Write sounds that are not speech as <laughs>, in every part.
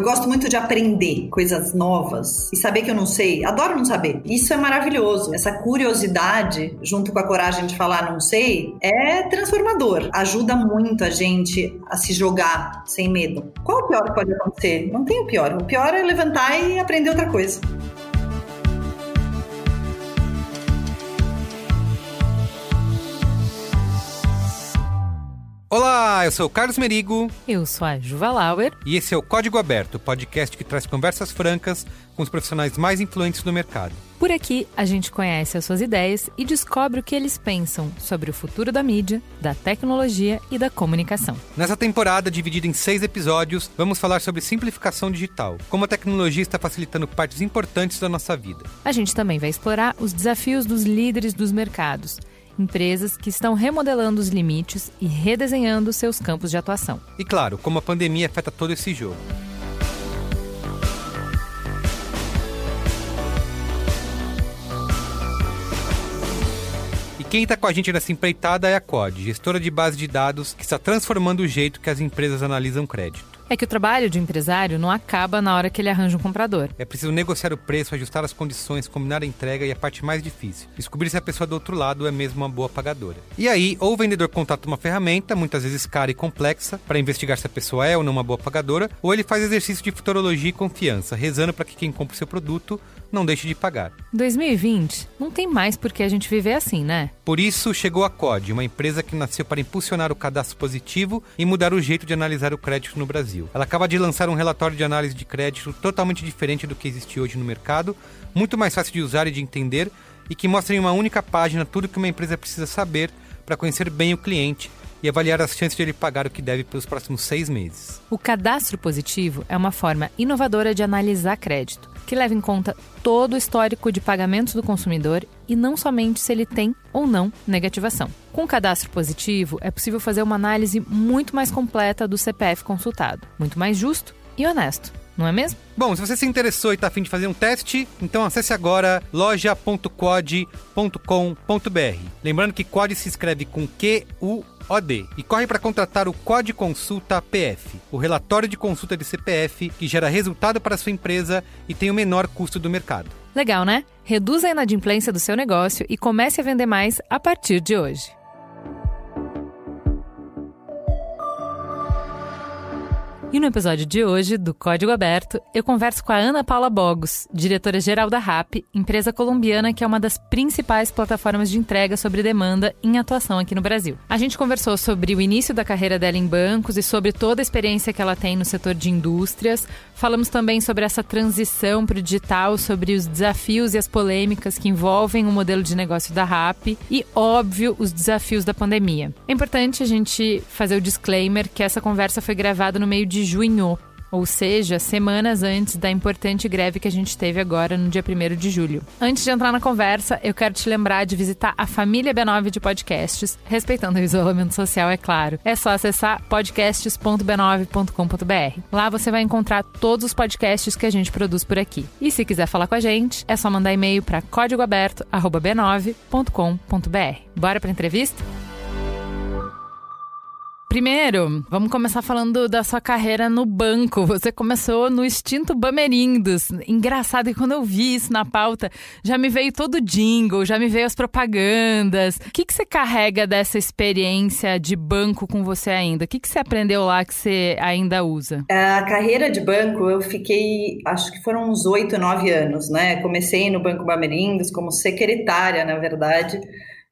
Eu gosto muito de aprender coisas novas e saber que eu não sei. Adoro não saber. Isso é maravilhoso. Essa curiosidade, junto com a coragem de falar não sei, é transformador. Ajuda muito a gente a se jogar sem medo. Qual o pior que pode acontecer? Não tem o pior. O pior é levantar e aprender outra coisa. Olá, eu sou o Carlos Merigo. Eu sou a Juva Lauer. E esse é o Código Aberto, podcast que traz conversas francas com os profissionais mais influentes do mercado. Por aqui, a gente conhece as suas ideias e descobre o que eles pensam sobre o futuro da mídia, da tecnologia e da comunicação. Nessa temporada, dividida em seis episódios, vamos falar sobre simplificação digital, como a tecnologia está facilitando partes importantes da nossa vida. A gente também vai explorar os desafios dos líderes dos mercados empresas que estão remodelando os limites e redesenhando seus campos de atuação. E claro, como a pandemia afeta todo esse jogo. E quem está com a gente nessa empreitada é a COD, gestora de base de dados que está transformando o jeito que as empresas analisam crédito é que o trabalho de empresário não acaba na hora que ele arranja um comprador. É preciso negociar o preço, ajustar as condições, combinar a entrega e a parte mais difícil, descobrir se a pessoa do outro lado é mesmo uma boa pagadora. E aí, ou o vendedor contrata uma ferramenta, muitas vezes cara e complexa, para investigar se a pessoa é ou não uma boa pagadora, ou ele faz exercício de futurologia e confiança, rezando para que quem compra o seu produto não deixe de pagar. 2020 não tem mais por que a gente viver assim, né? Por isso chegou a COD, uma empresa que nasceu para impulsionar o cadastro positivo e mudar o jeito de analisar o crédito no Brasil. Ela acaba de lançar um relatório de análise de crédito totalmente diferente do que existe hoje no mercado, muito mais fácil de usar e de entender e que mostra em uma única página tudo que uma empresa precisa saber para conhecer bem o cliente e avaliar as chances de ele pagar o que deve pelos próximos seis meses. O cadastro positivo é uma forma inovadora de analisar crédito que leva em conta todo o histórico de pagamentos do consumidor e não somente se ele tem ou não negativação. Com o cadastro positivo, é possível fazer uma análise muito mais completa do CPF consultado, muito mais justo e honesto. Não é mesmo? Bom, se você se interessou e está afim de fazer um teste, então acesse agora loja.quad.com.br. Lembrando que Quad se escreve com Q-U OD e corre para contratar o COD Consulta PF, o relatório de consulta de CPF que gera resultado para sua empresa e tem o menor custo do mercado. Legal, né? Reduza a inadimplência do seu negócio e comece a vender mais a partir de hoje. E no episódio de hoje do Código Aberto, eu converso com a Ana Paula Bogos, diretora-geral da RAP, empresa colombiana que é uma das principais plataformas de entrega sobre demanda em atuação aqui no Brasil. A gente conversou sobre o início da carreira dela em bancos e sobre toda a experiência que ela tem no setor de indústrias. Falamos também sobre essa transição para o digital, sobre os desafios e as polêmicas que envolvem o modelo de negócio da RAP e, óbvio, os desafios da pandemia. É importante a gente fazer o disclaimer que essa conversa foi gravada no meio de de junho, ou seja, semanas antes da importante greve que a gente teve agora no dia 1 de julho. Antes de entrar na conversa, eu quero te lembrar de visitar a família B9 de podcasts, respeitando o isolamento social, é claro. É só acessar podcasts.b9.com.br. Lá você vai encontrar todos os podcasts que a gente produz por aqui. E se quiser falar com a gente, é só mandar e-mail para códigoaberto@b9.com.br. Bora para entrevista? Primeiro, vamos começar falando da sua carreira no banco. Você começou no extinto Bamerindos. Engraçado que quando eu vi isso na pauta, já me veio todo o jingle, já me veio as propagandas. O que, que você carrega dessa experiência de banco com você ainda? O que, que você aprendeu lá que você ainda usa? A carreira de banco, eu fiquei, acho que foram uns oito, nove anos, né? Comecei no Banco Bamerindos como secretária, na verdade.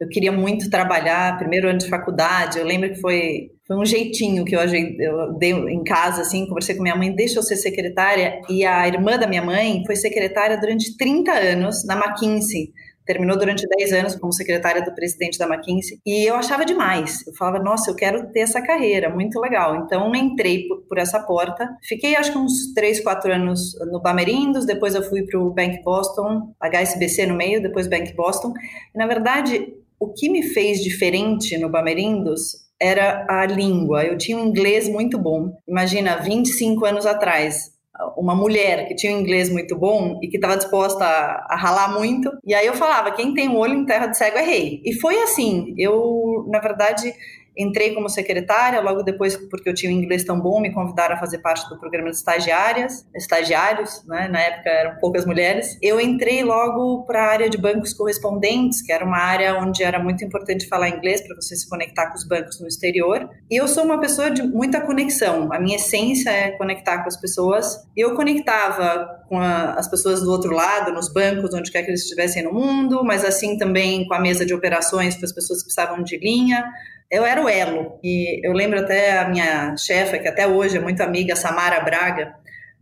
Eu queria muito trabalhar, primeiro ano de faculdade. Eu lembro que foi foi um jeitinho que eu, eu dei em casa, assim, conversei com minha mãe, deixa eu ser secretária, e a irmã da minha mãe foi secretária durante 30 anos na McKinsey, terminou durante 10 anos como secretária do presidente da McKinsey, e eu achava demais, eu falava, nossa, eu quero ter essa carreira, muito legal, então entrei por, por essa porta, fiquei acho que uns 3, 4 anos no Bamerindos, depois eu fui para o Bank Boston, HSBC no meio, depois Bank Boston, e na verdade, o que me fez diferente no Bamerindos era a língua. Eu tinha um inglês muito bom. Imagina, 25 anos atrás, uma mulher que tinha um inglês muito bom e que estava disposta a, a, ralar muito. E aí eu falava: quem tem um olho em terra de cego é rei. E foi assim. Eu, na verdade, Entrei como secretária, logo depois, porque eu tinha um inglês tão bom, me convidaram a fazer parte do programa de estagiárias, estagiários, né? na época eram poucas mulheres. Eu entrei logo para a área de bancos correspondentes, que era uma área onde era muito importante falar inglês para você se conectar com os bancos no exterior. E eu sou uma pessoa de muita conexão, a minha essência é conectar com as pessoas. E eu conectava com a, as pessoas do outro lado, nos bancos, onde quer que eles estivessem no mundo, mas assim também com a mesa de operações, com as pessoas que precisavam de linha eu era o elo. E eu lembro até a minha chefa, que até hoje é muito amiga, Samara Braga,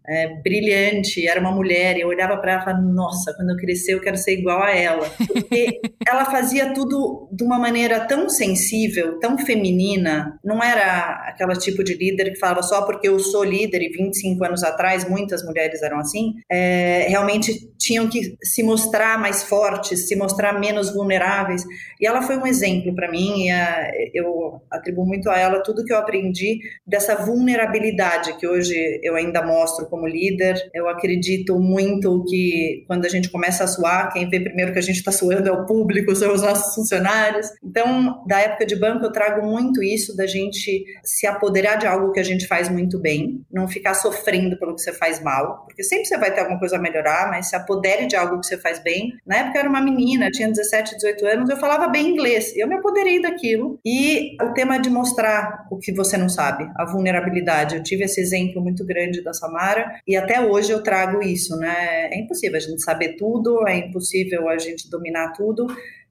é, brilhante, era uma mulher, e eu olhava para ela e falava, nossa, quando eu crescer eu quero ser igual a ela. Porque <laughs> ela fazia tudo de uma maneira tão sensível, tão feminina, não era aquela tipo de líder que falava só porque eu sou líder, e 25 anos atrás muitas mulheres eram assim, é, realmente tinham que se mostrar mais fortes, se mostrar menos vulneráveis, e ela foi um exemplo para mim, e a, eu atribuo muito a ela tudo que eu aprendi dessa vulnerabilidade que hoje eu ainda mostro como líder. Eu acredito muito que quando a gente começa a suar, quem vê primeiro que a gente está suando é o público, são os nossos funcionários. Então, da época de banco, eu trago muito isso da gente se apoderar de algo que a gente faz muito bem, não ficar sofrendo pelo que você faz mal, porque sempre você vai ter alguma coisa a melhorar, mas se apodere de algo que você faz bem. Na época eu era uma menina, tinha 17, 18 anos, eu falava bem inglês, eu me apoderei daquilo. E o tema de mostrar o que você não sabe, a vulnerabilidade. Eu tive esse exemplo muito grande da Samara, e até hoje eu trago isso, né? É impossível a gente saber tudo, é impossível a gente dominar tudo.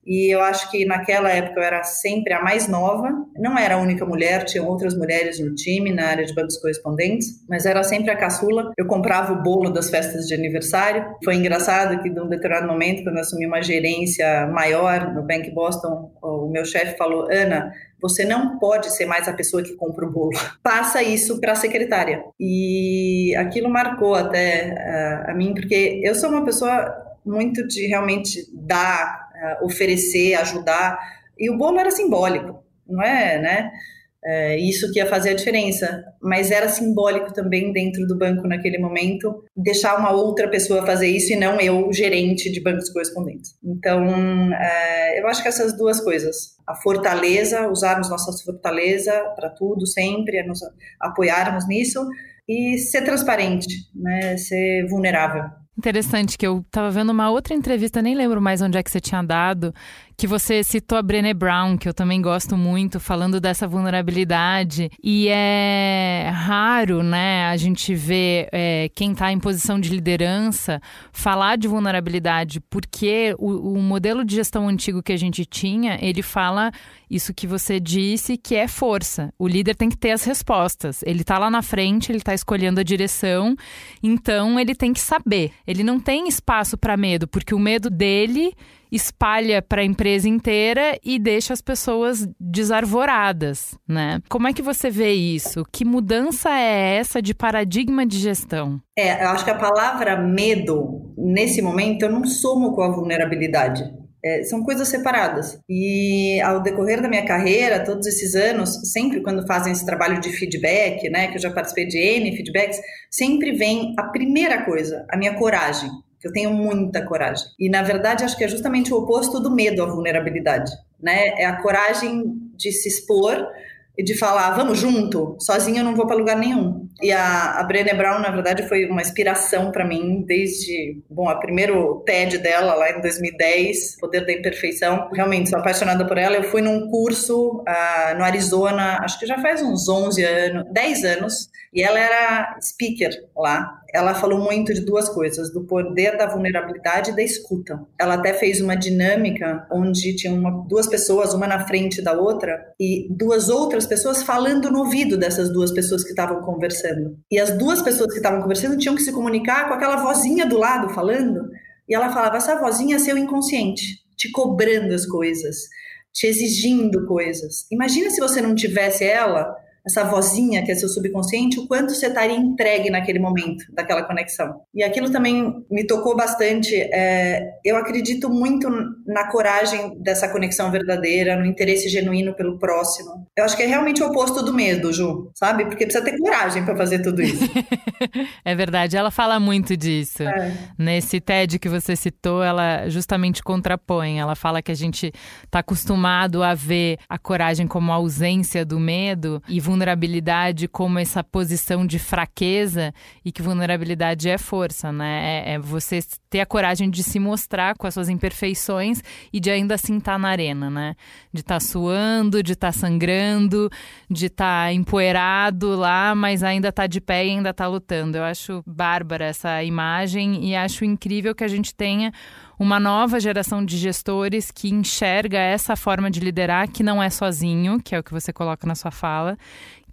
E eu acho que naquela época eu era sempre a mais nova, não era a única mulher, tinha outras mulheres no time, na área de bancos correspondentes, mas era sempre a caçula. Eu comprava o bolo das festas de aniversário. Foi engraçado que, num determinado momento, quando eu assumi uma gerência maior no Bank Boston, o meu chefe falou: Ana, você não pode ser mais a pessoa que compra o bolo. <laughs> Passa isso para a secretária. E aquilo marcou até uh, a mim, porque eu sou uma pessoa muito de realmente dar, uh, oferecer, ajudar. E o bolo era simbólico, não é, né? É, isso que ia fazer a diferença, mas era simbólico também dentro do banco naquele momento deixar uma outra pessoa fazer isso e não eu, gerente de bancos correspondentes. Então, é, eu acho que essas duas coisas, a fortaleza, usarmos nossa fortaleza para tudo sempre, nos apoiarmos nisso e ser transparente, né, ser vulnerável. Interessante que eu estava vendo uma outra entrevista, nem lembro mais onde é que você tinha dado, que você citou a Brené Brown, que eu também gosto muito, falando dessa vulnerabilidade. E é raro, né, a gente ver é, quem está em posição de liderança falar de vulnerabilidade, porque o, o modelo de gestão antigo que a gente tinha, ele fala isso que você disse, que é força. O líder tem que ter as respostas. Ele está lá na frente, ele está escolhendo a direção, então ele tem que saber. Ele não tem espaço para medo, porque o medo dele espalha para a empresa inteira e deixa as pessoas desarvoradas, né? Como é que você vê isso? Que mudança é essa de paradigma de gestão? É, eu acho que a palavra medo, nesse momento, eu não somo com a vulnerabilidade. É, são coisas separadas. E ao decorrer da minha carreira, todos esses anos, sempre quando fazem esse trabalho de feedback, né, que eu já participei de N feedbacks, sempre vem a primeira coisa, a minha coragem. Eu tenho muita coragem. E, na verdade, acho que é justamente o oposto do medo à vulnerabilidade. Né? É a coragem de se expor e de falar, vamos junto, sozinho eu não vou para lugar nenhum. E a, a Brené Brown, na verdade, foi uma inspiração para mim desde, bom, a primeiro TED dela lá em 2010, Poder da Imperfeição. Realmente sou apaixonada por ela. Eu fui num curso uh, no Arizona, acho que já faz uns 11 anos, 10 anos, e ela era speaker lá ela falou muito de duas coisas, do poder da vulnerabilidade e da escuta. Ela até fez uma dinâmica onde tinha uma, duas pessoas, uma na frente da outra, e duas outras pessoas falando no ouvido dessas duas pessoas que estavam conversando. E as duas pessoas que estavam conversando tinham que se comunicar com aquela vozinha do lado falando, e ela falava: essa vozinha é seu inconsciente, te cobrando as coisas, te exigindo coisas. Imagina se você não tivesse ela essa vozinha que é seu subconsciente, o quanto você estaria entregue naquele momento daquela conexão. E aquilo também me tocou bastante. É, eu acredito muito na coragem dessa conexão verdadeira, no interesse genuíno pelo próximo. Eu acho que é realmente o oposto do medo, Ju, sabe? Porque precisa ter coragem para fazer tudo isso. <laughs> é verdade, ela fala muito disso. É. Nesse TED que você citou, ela justamente contrapõe. Ela fala que a gente está acostumado a ver a coragem como a ausência do medo e vulnerabilidade como essa posição de fraqueza e que vulnerabilidade é força, né? É, é você ter a coragem de se mostrar com as suas imperfeições e de ainda assim estar tá na arena, né? De estar tá suando, de estar tá sangrando, de estar tá empoeirado lá, mas ainda tá de pé e ainda tá lutando. Eu acho bárbara essa imagem e acho incrível que a gente tenha uma nova geração de gestores que enxerga essa forma de liderar que não é sozinho, que é o que você coloca na sua fala,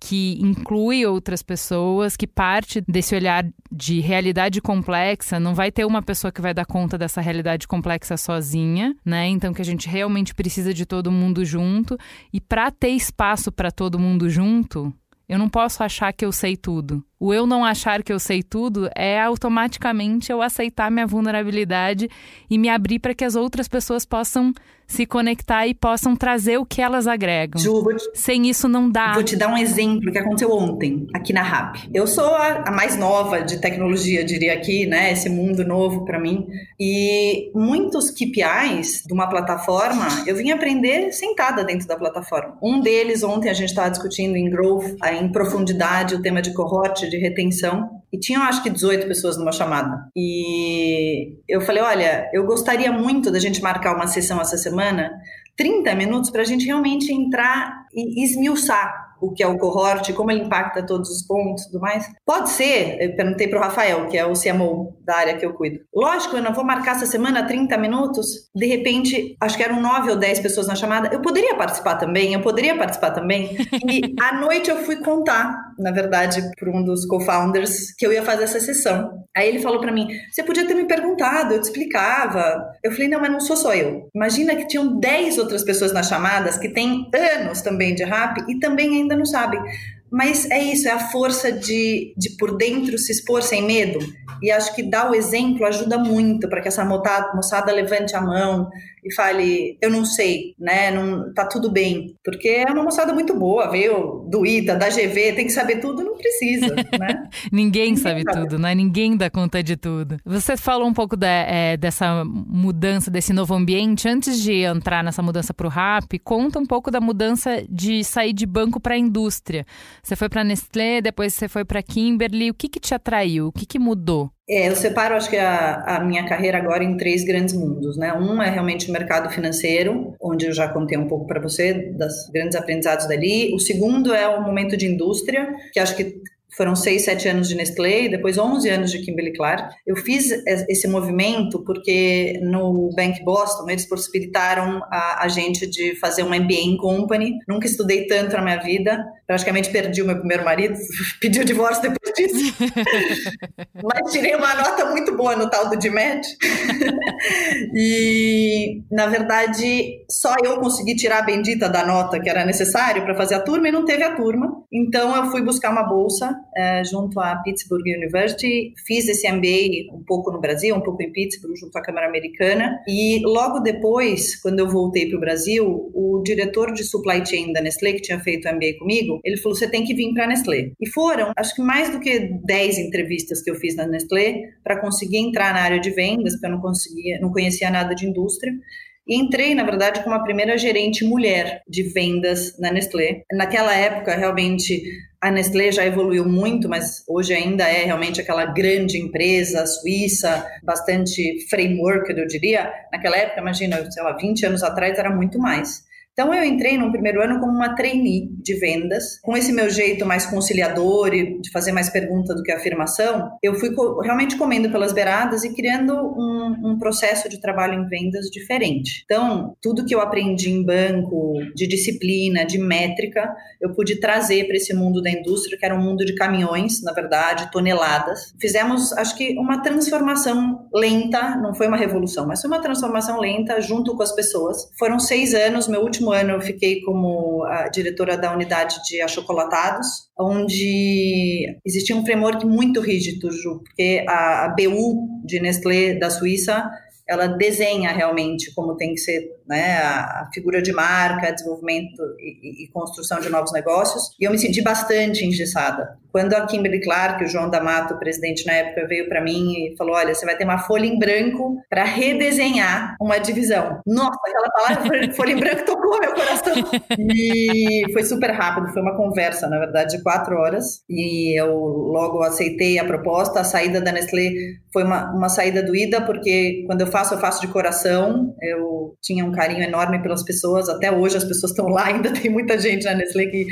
que inclui outras pessoas, que parte desse olhar de realidade complexa, não vai ter uma pessoa que vai dar conta dessa realidade complexa sozinha, né? Então que a gente realmente precisa de todo mundo junto e para ter espaço para todo mundo junto, eu não posso achar que eu sei tudo. O eu não achar que eu sei tudo é automaticamente eu aceitar minha vulnerabilidade e me abrir para que as outras pessoas possam se conectar e possam trazer o que elas agregam. Ju, te, Sem isso não dá. Vou te dar um exemplo que aconteceu ontem aqui na RAP. Eu sou a, a mais nova de tecnologia, diria aqui, né? Esse mundo novo para mim. E muitos KPIs de uma plataforma eu vim aprender sentada dentro da plataforma. Um deles ontem a gente estava discutindo em growth, em profundidade, o tema de cohort, de retenção. E tinham acho que 18 pessoas numa chamada. E eu falei: olha, eu gostaria muito da gente marcar uma sessão essa semana, 30 minutos, para a gente realmente entrar e esmiuçar o que é o cohort, como ele impacta todos os pontos e tudo mais. Pode ser, eu perguntei para o Rafael, que é o CMO da área que eu cuido. Lógico, eu não vou marcar essa semana 30 minutos, de repente, acho que eram 9 ou 10 pessoas na chamada, eu poderia participar também, eu poderia participar também. E à <laughs> noite eu fui contar, na verdade, para um dos co-founders, que eu ia fazer essa sessão. Aí ele falou para mim: você podia ter me perguntado, eu te explicava. Eu falei: não, mas não sou só eu. Imagina que tinham 10 outras pessoas nas chamadas que têm anos também de rap e também ainda não sabem. Mas é isso, é a força de, de por dentro se expor sem medo. E acho que dar o exemplo ajuda muito para que essa moçada, moçada levante a mão e fale, eu não sei, né? Não, tá tudo bem. Porque é uma moçada muito boa, veio do ITA, da GV, tem que saber tudo, não precisa, né? <laughs> Ninguém, Ninguém sabe, sabe, tudo, né? Ninguém dá conta de tudo. Você falou um pouco da, é, dessa mudança, desse novo ambiente. Antes de entrar nessa mudança para o RAP, conta um pouco da mudança de sair de banco para a indústria. Você foi para Nestlé, depois você foi para Kimberly. O que, que te atraiu? O que, que mudou? É, eu separo, acho que a, a, minha carreira agora em três grandes mundos, né? Um é realmente o mercado financeiro, onde eu já contei um pouco para você das grandes aprendizados dali. O segundo é o momento de indústria, que acho que foram seis, sete anos de Nestlé, depois 11 anos de Kimberly Clark. Eu fiz esse movimento porque no Bank Boston eles possibilitaram a, a gente de fazer uma MBA em company. Nunca estudei tanto na minha vida. Praticamente perdi o meu primeiro marido, <laughs> pedi o divórcio depois disso. <laughs> Mas tirei uma nota muito boa no tal do DMED. <laughs> e, na verdade, só eu consegui tirar a bendita da nota que era necessário para fazer a turma e não teve a turma. Então, eu fui buscar uma bolsa é, junto à Pittsburgh University, fiz esse MBA um pouco no Brasil, um pouco em Pittsburgh, junto à Câmara Americana, e logo depois, quando eu voltei para o Brasil, o diretor de supply chain da Nestlé, que tinha feito MBA comigo, ele falou: você tem que vir para a Nestlé. E foram, acho que mais do que 10 entrevistas que eu fiz na Nestlé para conseguir entrar na área de vendas, porque eu não conseguia, não conhecia nada de indústria. E entrei, na verdade, como a primeira gerente mulher de vendas na Nestlé. Naquela época, realmente, a Nestlé já evoluiu muito, mas hoje ainda é realmente aquela grande empresa suíça, bastante framework, eu diria. Naquela época, imagina, sei lá, 20 anos atrás era muito mais. Então eu entrei no primeiro ano como uma trainee de vendas, com esse meu jeito mais conciliador e de fazer mais pergunta do que afirmação, eu fui realmente comendo pelas beiradas e criando um, um, processo de trabalho em vendas diferente. Então tudo que eu aprendi em banco, de disciplina, de métrica, eu pude trazer para esse mundo da indústria, que era um mundo de caminhões, na verdade, toneladas. Fizemos, acho que, uma transformação lenta, não foi uma revolução, mas foi uma transformação lenta junto com as pessoas. Foram seis anos, meu último último ano eu fiquei como diretora da unidade de achocolatados, onde existia um framework muito rígido, Ju, porque a, a BU de Nestlé da Suíça ela desenha realmente como tem que ser né, a, figura de marca, desenvolvimento e, e, construção de novos negócios. E eu me senti bastante engessada. Quando a Kimberly Clark, o João D'Amato, o presidente na época, veio para mim e falou: Olha, você vai ter uma folha em branco para redesenhar uma divisão. Nossa, aquela palavra folha em branco tocou meu coração. E foi super rápido, foi uma conversa, na verdade, de quatro horas. E eu logo aceitei a proposta. A saída da Nestlé foi uma, uma saída doída, porque quando eu faço, eu faço de coração. Eu tinha um carinho enorme pelas pessoas. Até hoje as pessoas estão lá, <laughs> ainda tem muita gente na Nestlé que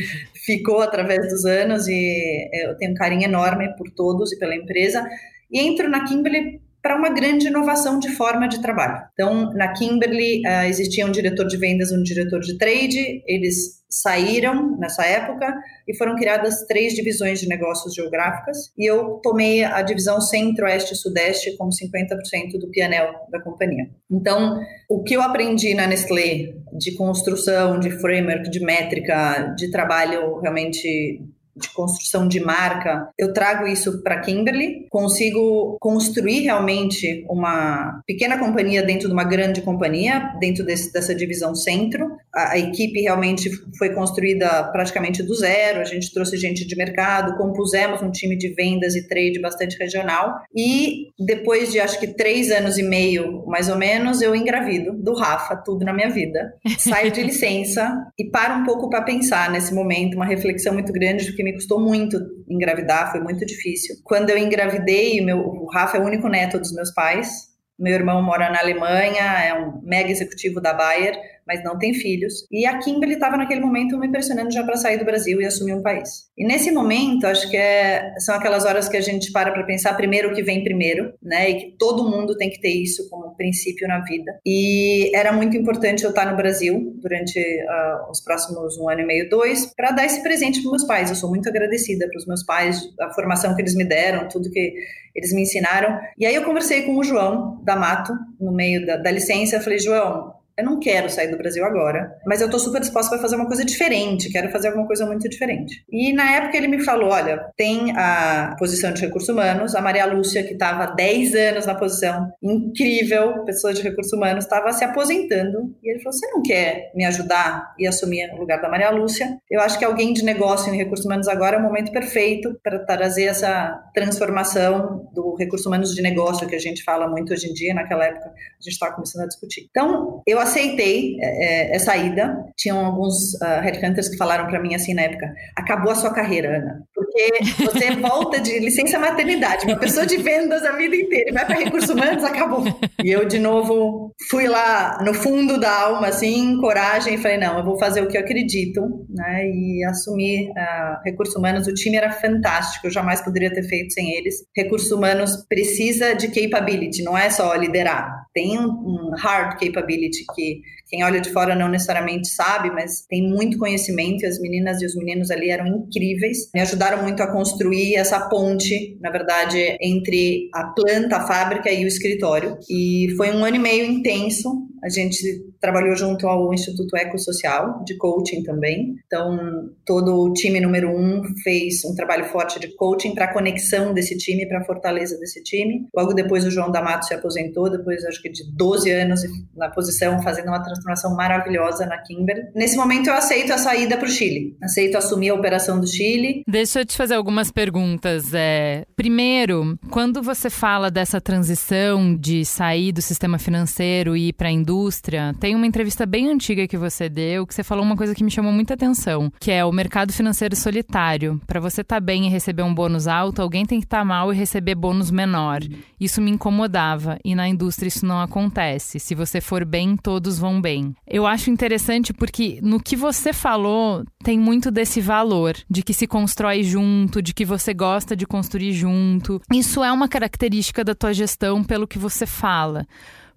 ficou através dos anos e eu tenho um carinho enorme por todos e pela empresa. E entro na Kimberly para uma grande inovação de forma de trabalho. Então, na Kimberly uh, existia um diretor de vendas, um diretor de trade, eles saíram nessa época e foram criadas três divisões de negócios geográficas e eu tomei a divisão Centro-Oeste e Sudeste como 50% do PNL da companhia. Então, o que eu aprendi na Nestlé de construção, de framework, de métrica, de trabalho realmente de construção de marca, eu trago isso para Kimberly, consigo construir realmente uma pequena companhia dentro de uma grande companhia, dentro desse, dessa divisão centro. A, a, equipe realmente foi construída praticamente do zero, a gente trouxe gente de mercado, compusemos um time de vendas e trade bastante regional e depois de acho que três anos e meio, mais ou menos, eu engravido do Rafa, tudo na minha vida. <laughs> Saio de licença e paro um pouco para pensar nesse momento, uma reflexão muito grande do que me custou muito engravidar, foi muito difícil. Quando eu engravidei, meu, o Rafa é o único neto dos meus pais. Meu irmão mora na Alemanha, é um mega executivo da Bayer mas não tem filhos. E a Kimberly estava naquele momento me impressionando já para sair do Brasil e assumir um país. E nesse momento, acho que é, são aquelas horas que a gente para para pensar primeiro o que vem primeiro, né? E que todo mundo tem que ter isso como princípio na vida. E era muito importante eu estar no Brasil durante uh, os próximos um ano e meio, dois, para dar esse presente para meus pais. Eu sou muito agradecida para os meus pais, a formação que eles me deram, tudo que eles me ensinaram. E aí eu conversei com o João da Mato no meio da, da licença. Falei, João, eu não quero sair do Brasil agora, mas eu estou super disposta para fazer uma coisa diferente, quero fazer alguma coisa muito diferente. E na época ele me falou: olha, tem a posição de recursos humanos, a Maria Lúcia, que estava há 10 anos na posição, incrível, pessoa de recursos humanos, estava se aposentando. E ele falou: você não quer me ajudar e assumir o lugar da Maria Lúcia? Eu acho que alguém de negócio em recursos humanos agora é o momento perfeito para trazer essa transformação do recursos humanos de negócio que a gente fala muito hoje em dia. Naquela época a gente estava começando a discutir. Então, eu aceitei é, é, essa ida. Tinham alguns uh, headhunters que falaram para mim assim na época: acabou a sua carreira, Ana, porque você volta de licença maternidade, uma pessoa de vendas a vida inteira e vai para recursos humanos, acabou. E eu de novo fui lá no fundo da alma, assim, coragem, e falei: não, eu vou fazer o que eu acredito, né? E assumir uh, recursos humanos. O time era fantástico, eu jamais poderia ter feito sem eles. Recursos humanos precisa de capability, não é só liderar, tem um hard capability que quem olha de fora não necessariamente sabe, mas tem muito conhecimento e as meninas e os meninos ali eram incríveis. Me ajudaram muito a construir essa ponte, na verdade, entre a planta, a fábrica e o escritório. E foi um ano e meio intenso. A gente trabalhou junto ao Instituto Ecossocial, de coaching também. Então, todo o time número um fez um trabalho forte de coaching para a conexão desse time, para a fortaleza desse time. Logo depois, o João D'Amato se aposentou, depois, acho que de 12 anos na posição, fazendo uma transformação maravilhosa na Kimber. Nesse momento, eu aceito a saída para o Chile. Aceito assumir a operação do Chile. Deixa eu te fazer algumas perguntas. É, primeiro, quando você fala dessa transição de sair do sistema financeiro e ir para a indústria, tem uma entrevista bem antiga que você deu que você falou uma coisa que me chamou muita atenção, que é o mercado financeiro solitário. Para você estar tá bem e receber um bônus alto, alguém tem que estar tá mal e receber bônus menor. Isso me incomodava e na indústria isso não acontece. Se você for bem, todos vão bem. Eu acho interessante porque no que você falou tem muito desse valor de que se constrói junto, de que você gosta de construir junto. Isso é uma característica da tua gestão pelo que você fala.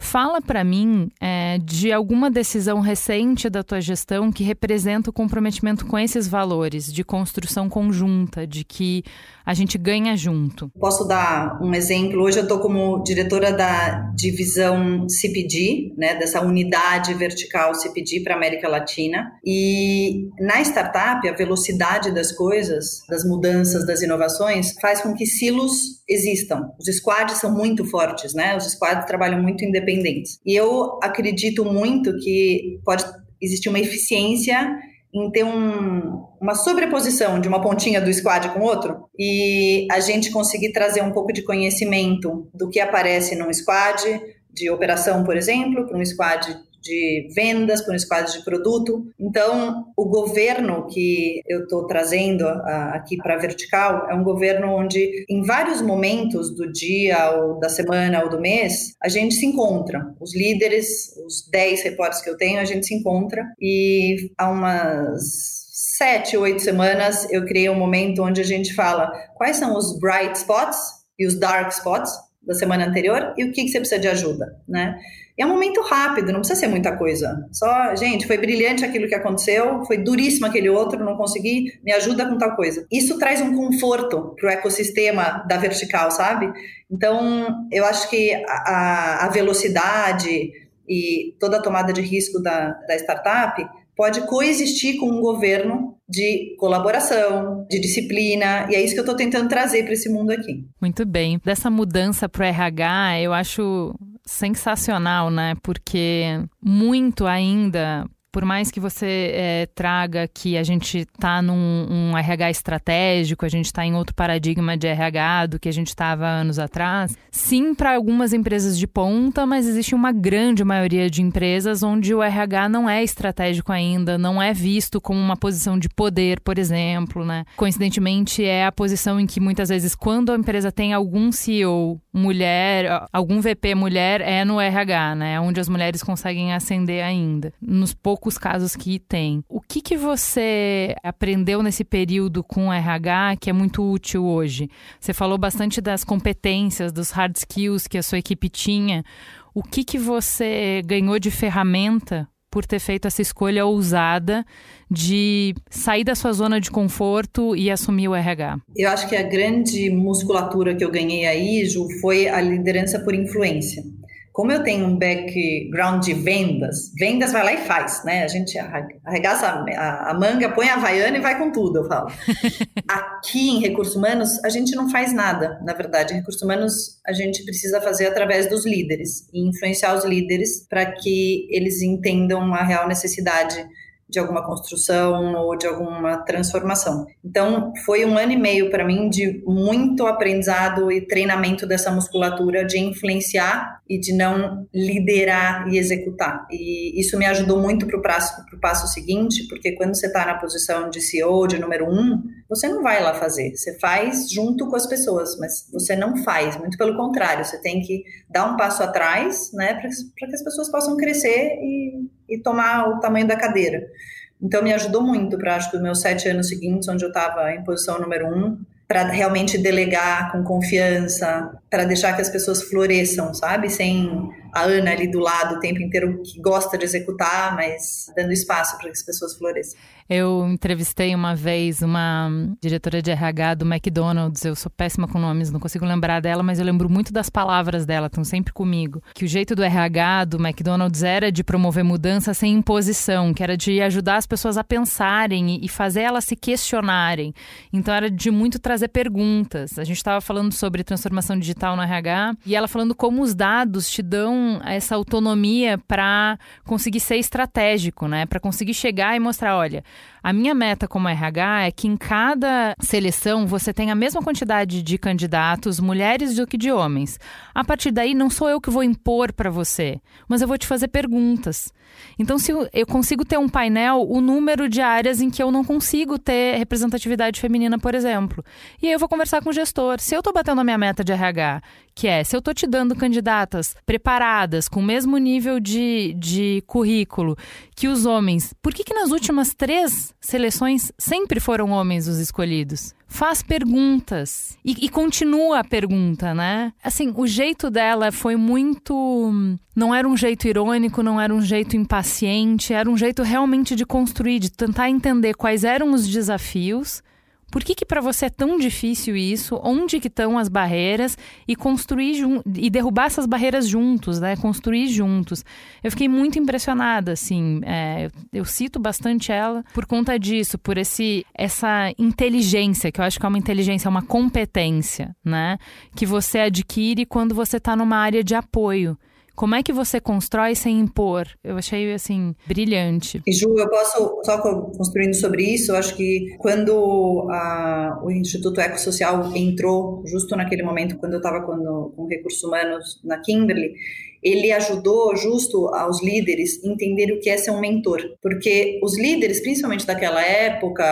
Fala para mim é, de alguma decisão recente da tua gestão que representa o comprometimento com esses valores de construção conjunta, de que a gente ganha junto. Posso dar um exemplo? Hoje eu estou como diretora da divisão CPD, né, dessa unidade vertical CPD para América Latina. E na startup, a velocidade das coisas, das mudanças, das inovações, faz com que silos existam. Os squads são muito fortes, né? Os squads trabalham muito independentes. E eu acredito muito que pode existir uma eficiência em ter um, uma sobreposição de uma pontinha do squad com outro e a gente conseguir trazer um pouco de conhecimento do que aparece num squad de operação, por exemplo, para um squad de vendas, para um squad de produto. Então, o governo que eu estou trazendo aqui para a vertical é um governo onde, em vários momentos do dia, ou da semana, ou do mês, a gente se encontra. Os líderes, os 10 repórteres que eu tenho, a gente se encontra e há umas sete, oito semanas, eu criei um momento onde a gente fala quais são os bright spots e os dark spots da semana anterior e o que, que você precisa de ajuda, né? É um momento rápido, não precisa ser muita coisa. Só, gente, foi brilhante aquilo que aconteceu, foi duríssimo aquele outro, não consegui, me ajuda com tal coisa. Isso traz um conforto para o ecossistema da vertical, sabe? Então, eu acho que a, a velocidade e toda a tomada de risco da, da startup pode coexistir com um governo de colaboração, de disciplina, e é isso que eu estou tentando trazer para esse mundo aqui. Muito bem. Dessa mudança para o RH, eu acho sensacional, né? Porque muito ainda por mais que você é, traga que a gente está num um RH estratégico, a gente está em outro paradigma de RH do que a gente estava anos atrás, sim, para algumas empresas de ponta, mas existe uma grande maioria de empresas onde o RH não é estratégico ainda, não é visto como uma posição de poder, por exemplo, né? Coincidentemente, é a posição em que muitas vezes, quando a empresa tem algum CEO mulher, algum VP mulher, é no RH, né? Onde as mulheres conseguem ascender ainda. Nos poucos casos que tem. O que, que você aprendeu nesse período com o RH que é muito útil hoje? Você falou bastante das competências, dos hard skills que a sua equipe tinha. O que, que você ganhou de ferramenta por ter feito essa escolha ousada de sair da sua zona de conforto e assumir o RH? Eu acho que a grande musculatura que eu ganhei aí, Ju, foi a liderança por influência como eu tenho um background de vendas, vendas vai lá e faz, né? A gente arregaça a, a manga, põe a Havaiana e vai com tudo, eu falo. <laughs> Aqui em recursos humanos, a gente não faz nada, na verdade. Em recursos humanos, a gente precisa fazer através dos líderes e influenciar os líderes para que eles entendam a real necessidade de alguma construção ou de alguma transformação. Então, foi um ano e meio para mim de muito aprendizado e treinamento dessa musculatura de influenciar e de não liderar e executar. E isso me ajudou muito para o passo, passo seguinte, porque quando você está na posição de CEO, de número um, você não vai lá fazer, você faz junto com as pessoas, mas você não faz, muito pelo contrário, você tem que dar um passo atrás, né, para que as pessoas possam crescer e e tomar o tamanho da cadeira. Então, me ajudou muito para, acho que, os meus sete anos seguintes, onde eu estava em posição número um, para realmente delegar com confiança, para deixar que as pessoas floresçam, sabe? Sem a Ana ali do lado o tempo inteiro que gosta de executar, mas dando espaço para que as pessoas floresçam. Eu entrevistei uma vez uma diretora de RH do McDonald's. Eu sou péssima com nomes, não consigo lembrar dela, mas eu lembro muito das palavras dela, estão sempre comigo. Que o jeito do RH do McDonald's era de promover mudança sem imposição, que era de ajudar as pessoas a pensarem e fazer elas se questionarem. Então era de muito trazer perguntas. A gente estava falando sobre transformação digital no RH e ela falando como os dados te dão essa autonomia para conseguir ser estratégico, né? Para conseguir chegar e mostrar, olha, a minha meta como RH é que em cada seleção você tenha a mesma quantidade de candidatos, mulheres do que de homens. A partir daí, não sou eu que vou impor para você, mas eu vou te fazer perguntas. Então, se eu consigo ter um painel, o número de áreas em que eu não consigo ter representatividade feminina, por exemplo. E aí eu vou conversar com o gestor. Se eu estou batendo a minha meta de RH, que é se eu estou te dando candidatas preparadas, com o mesmo nível de, de currículo que os homens, por que, que nas últimas três seleções sempre foram homens os escolhidos. Faz perguntas e, e, continua a pergunta, né? Assim, o jeito dela foi muito. Não era um jeito irônico, não era um jeito impaciente, era um jeito realmente de construir, de tentar entender quais eram os desafios por que, que para você é tão difícil isso? Onde que estão as barreiras? E construir e derrubar essas barreiras juntos, né? Construir juntos. Eu fiquei muito impressionada, assim. É, eu cito bastante ela por conta disso, por esse essa inteligência, que eu acho que é uma inteligência, é uma competência, né? Que você adquire quando você está numa área de apoio. Como é que você constrói sem impor? Eu achei, assim, brilhante. E Ju, eu posso, só construindo sobre isso, eu acho que quando a, o Instituto Ecossocial entrou, justo naquele momento, quando eu estava com, com recursos humanos na Kimberley, ele ajudou justo aos líderes entender o que é ser um mentor, porque os líderes, principalmente daquela época,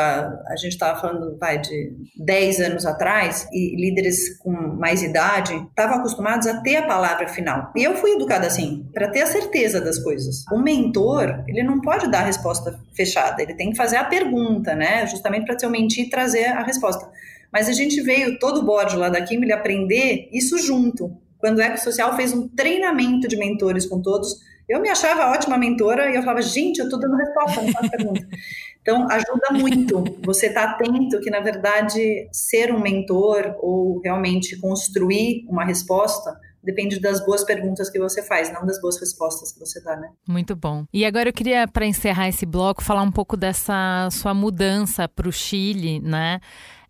a gente estava falando vai, de 10 anos atrás, e líderes com mais idade estavam acostumados a ter a palavra final. E eu fui educada assim, para ter a certeza das coisas. O mentor, ele não pode dar a resposta fechada, ele tem que fazer a pergunta, né? Justamente para ser o mentir e trazer a resposta. Mas a gente veio todo o board lá da Kimberly aprender isso junto quando o Ecossocial fez um treinamento de mentores com todos, eu me achava ótima mentora e eu falava, gente, eu estou dando resposta, não faço pergunta. <laughs> Então, ajuda muito você estar tá atento que, na verdade, ser um mentor ou realmente construir uma resposta depende das boas perguntas que você faz, não das boas respostas que você dá, né? Muito bom. E agora eu queria, para encerrar esse bloco, falar um pouco dessa sua mudança para o Chile, né?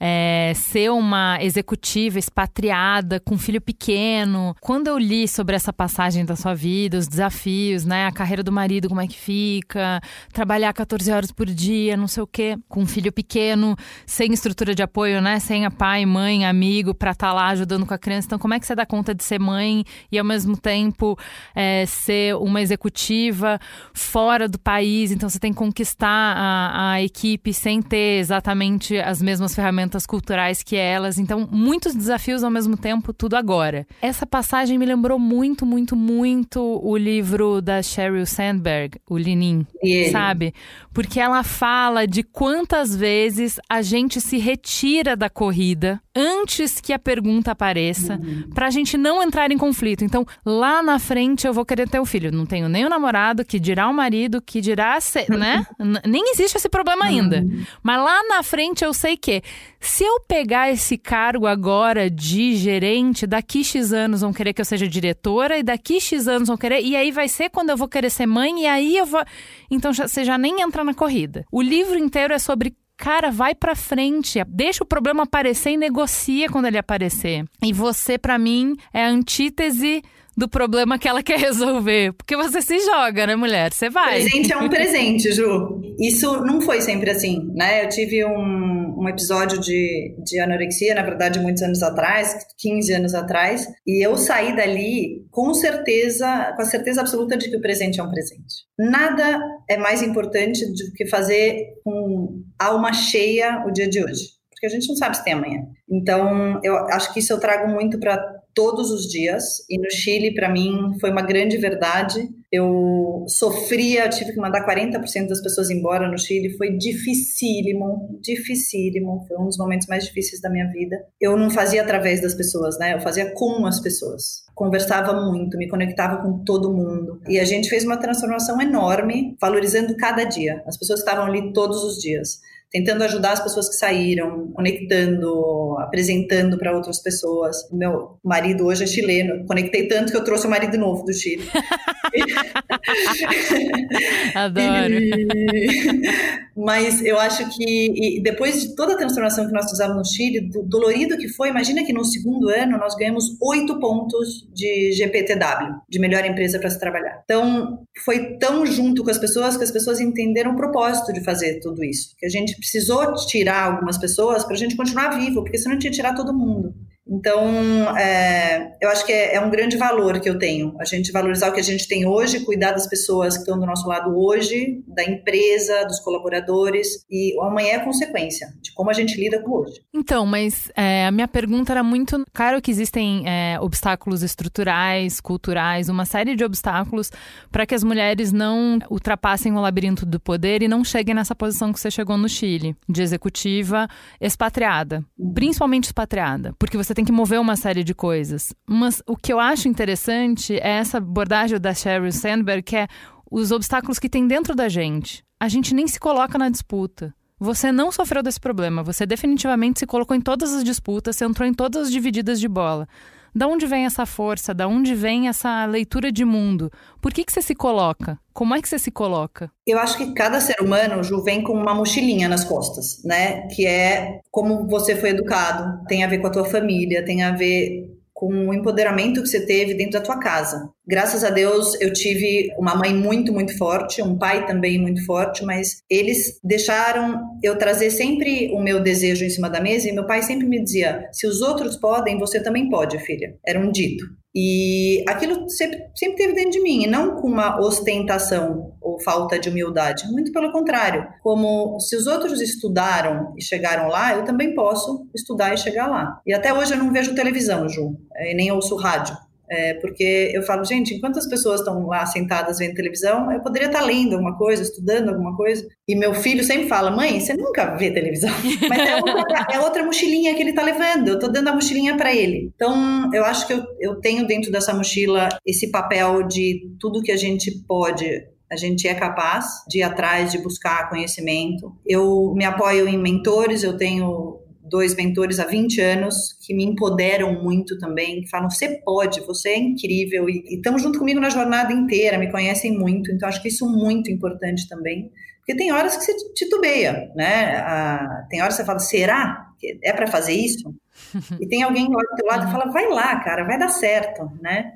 É, ser uma executiva expatriada com um filho pequeno. Quando eu li sobre essa passagem da sua vida, os desafios, né? A carreira do marido, como é que fica, trabalhar 14 horas por dia, não sei o quê, com um filho pequeno, sem estrutura de apoio, né? Sem a pai, mãe, amigo para estar tá lá ajudando com a criança. Então, como é que você dá conta de ser mãe e ao mesmo tempo é, ser uma executiva fora do país? Então, você tem que conquistar a, a equipe sem ter exatamente as mesmas ferramentas ferramentas culturais que elas. Então, muitos desafios ao mesmo tempo, tudo agora. Essa passagem me lembrou muito, muito, muito o livro da Sheryl Sandberg, o Lenin, sabe? Porque ela fala de quantas vezes a gente se retira da corrida antes que a pergunta apareça, uhum. pra gente não entrar em conflito. Então, lá na frente eu vou querer ter o um filho. Não tenho nem o namorado, que dirá o marido, que dirá, né? <laughs> nem existe esse problema ainda. Uhum. Mas lá na frente eu sei que se eu pegar esse cargo agora de gerente, daqui X anos vão querer que eu seja diretora, e daqui X anos vão querer, e aí vai ser quando eu vou querer ser mãe, e aí eu vou. Então já, você já nem entra na corrida. O livro inteiro é sobre cara, vai para frente, deixa o problema aparecer e negocia quando ele aparecer. E você, para mim, é a antítese do problema que ela <laughs> quer resolver. Porque você se joga, né, mulher? Você vai. Presente é um presente, Ju. Isso não foi sempre assim, né? Eu tive um, um episódio de, de anorexia, na verdade, muitos anos atrás, 15 anos atrás, e eu saí dali com certeza, com a certeza absoluta de que o presente é um presente. Nada é mais importante do que fazer com alma cheia o dia de hoje porque a gente não sabe se tem amanhã. Então, eu acho que isso eu trago muito para todos os dias. E no Chile, para mim, foi uma grande verdade. Eu sofria, tive que mandar 40% das pessoas embora no Chile. Foi dificílimo, dificílimo. Foi um dos momentos mais difíceis da minha vida. Eu não fazia através das pessoas, né? Eu fazia com as pessoas. Conversava muito, me conectava com todo mundo. E a gente fez uma transformação enorme, valorizando cada dia. As pessoas estavam ali todos os dias tentando ajudar as pessoas que saíram, conectando, apresentando para outras pessoas. Meu marido hoje é chileno, conectei tanto que eu trouxe o marido novo do Chile. Adoro. <laughs> E... Mas eu acho que depois de toda a transformação que nós fizemos no Chile, do dolorido que foi, imagina que no segundo ano nós ganhamos oito pontos de GPTW, de melhor empresa para se trabalhar. Então, foi tão junto com as pessoas que as pessoas entenderam o propósito de fazer tudo isso, que a gente precisou tirar algumas pessoas para a gente continuar vivo, porque senão a gente ia tirar todo mundo. Então, é, eu acho que é, é, um grande valor que eu tenho. A gente valorizar o que a gente tem hoje, cuidar das pessoas que estão do nosso lado hoje, da empresa, dos colaboradores, e o amanhã é consequência de como a gente lida com hoje. Então, mas é, a minha pergunta era muito. Claro que existem é, obstáculos estruturais, culturais, uma série de obstáculos para que as mulheres não ultrapassem o labirinto do poder e não cheguem nessa posição que você chegou no Chile, de executiva expatriada, uhum. principalmente expatriada, porque você tem tem que mover uma série de coisas. Mas o que eu acho interessante é essa abordagem da Sheryl Sandberg, que é os obstáculos que tem dentro da gente. A gente nem se coloca na disputa. Você não sofreu desse problema, você definitivamente se colocou em todas as disputas, você entrou em todas as divididas de bola. Da onde vem essa força? Da onde vem essa leitura de mundo? Por que, que você se coloca? Como é que você se coloca? Eu acho que cada ser humano, Ju, vem com uma mochilinha nas costas, né? Que é como você foi educado, tem a ver com a tua família, tem a ver com o empoderamento que você teve dentro da tua casa. Graças a Deus eu tive uma mãe muito, muito forte, um pai também muito forte, mas eles deixaram eu trazer sempre o meu desejo em cima da mesa e meu pai sempre me dizia: se os outros podem, você também pode, filha. Era um dito. E aquilo sempre, sempre teve dentro de mim, e não com uma ostentação ou falta de humildade, muito pelo contrário. Como se os outros estudaram e chegaram lá, eu também posso estudar e chegar lá. E até hoje eu não vejo televisão, Ju, e nem ouço rádio. É, porque eu falo, gente, enquanto as pessoas estão lá sentadas vendo televisão, eu poderia estar lendo alguma coisa, estudando alguma coisa. E meu filho sempre fala, mãe, você nunca vê televisão. <laughs> Mas é outra, é outra mochilinha que ele está levando, eu estou dando a mochilinha para ele. Então, eu acho que eu, eu tenho dentro dessa mochila esse papel de tudo que a gente pode a gente é capaz de ir atrás, de buscar conhecimento. Eu me apoio em mentores, eu tenho dois mentores há 20 anos que me empoderam muito também, que falam: você pode, você é incrível e estão junto comigo na jornada inteira, me conhecem muito, então acho que isso é muito importante também. Porque tem horas que você titubeia, né? Ah, tem horas que você fala: será que é para fazer isso? <laughs> E tem alguém lá do teu lado que fala: vai lá, cara, vai dar certo, né?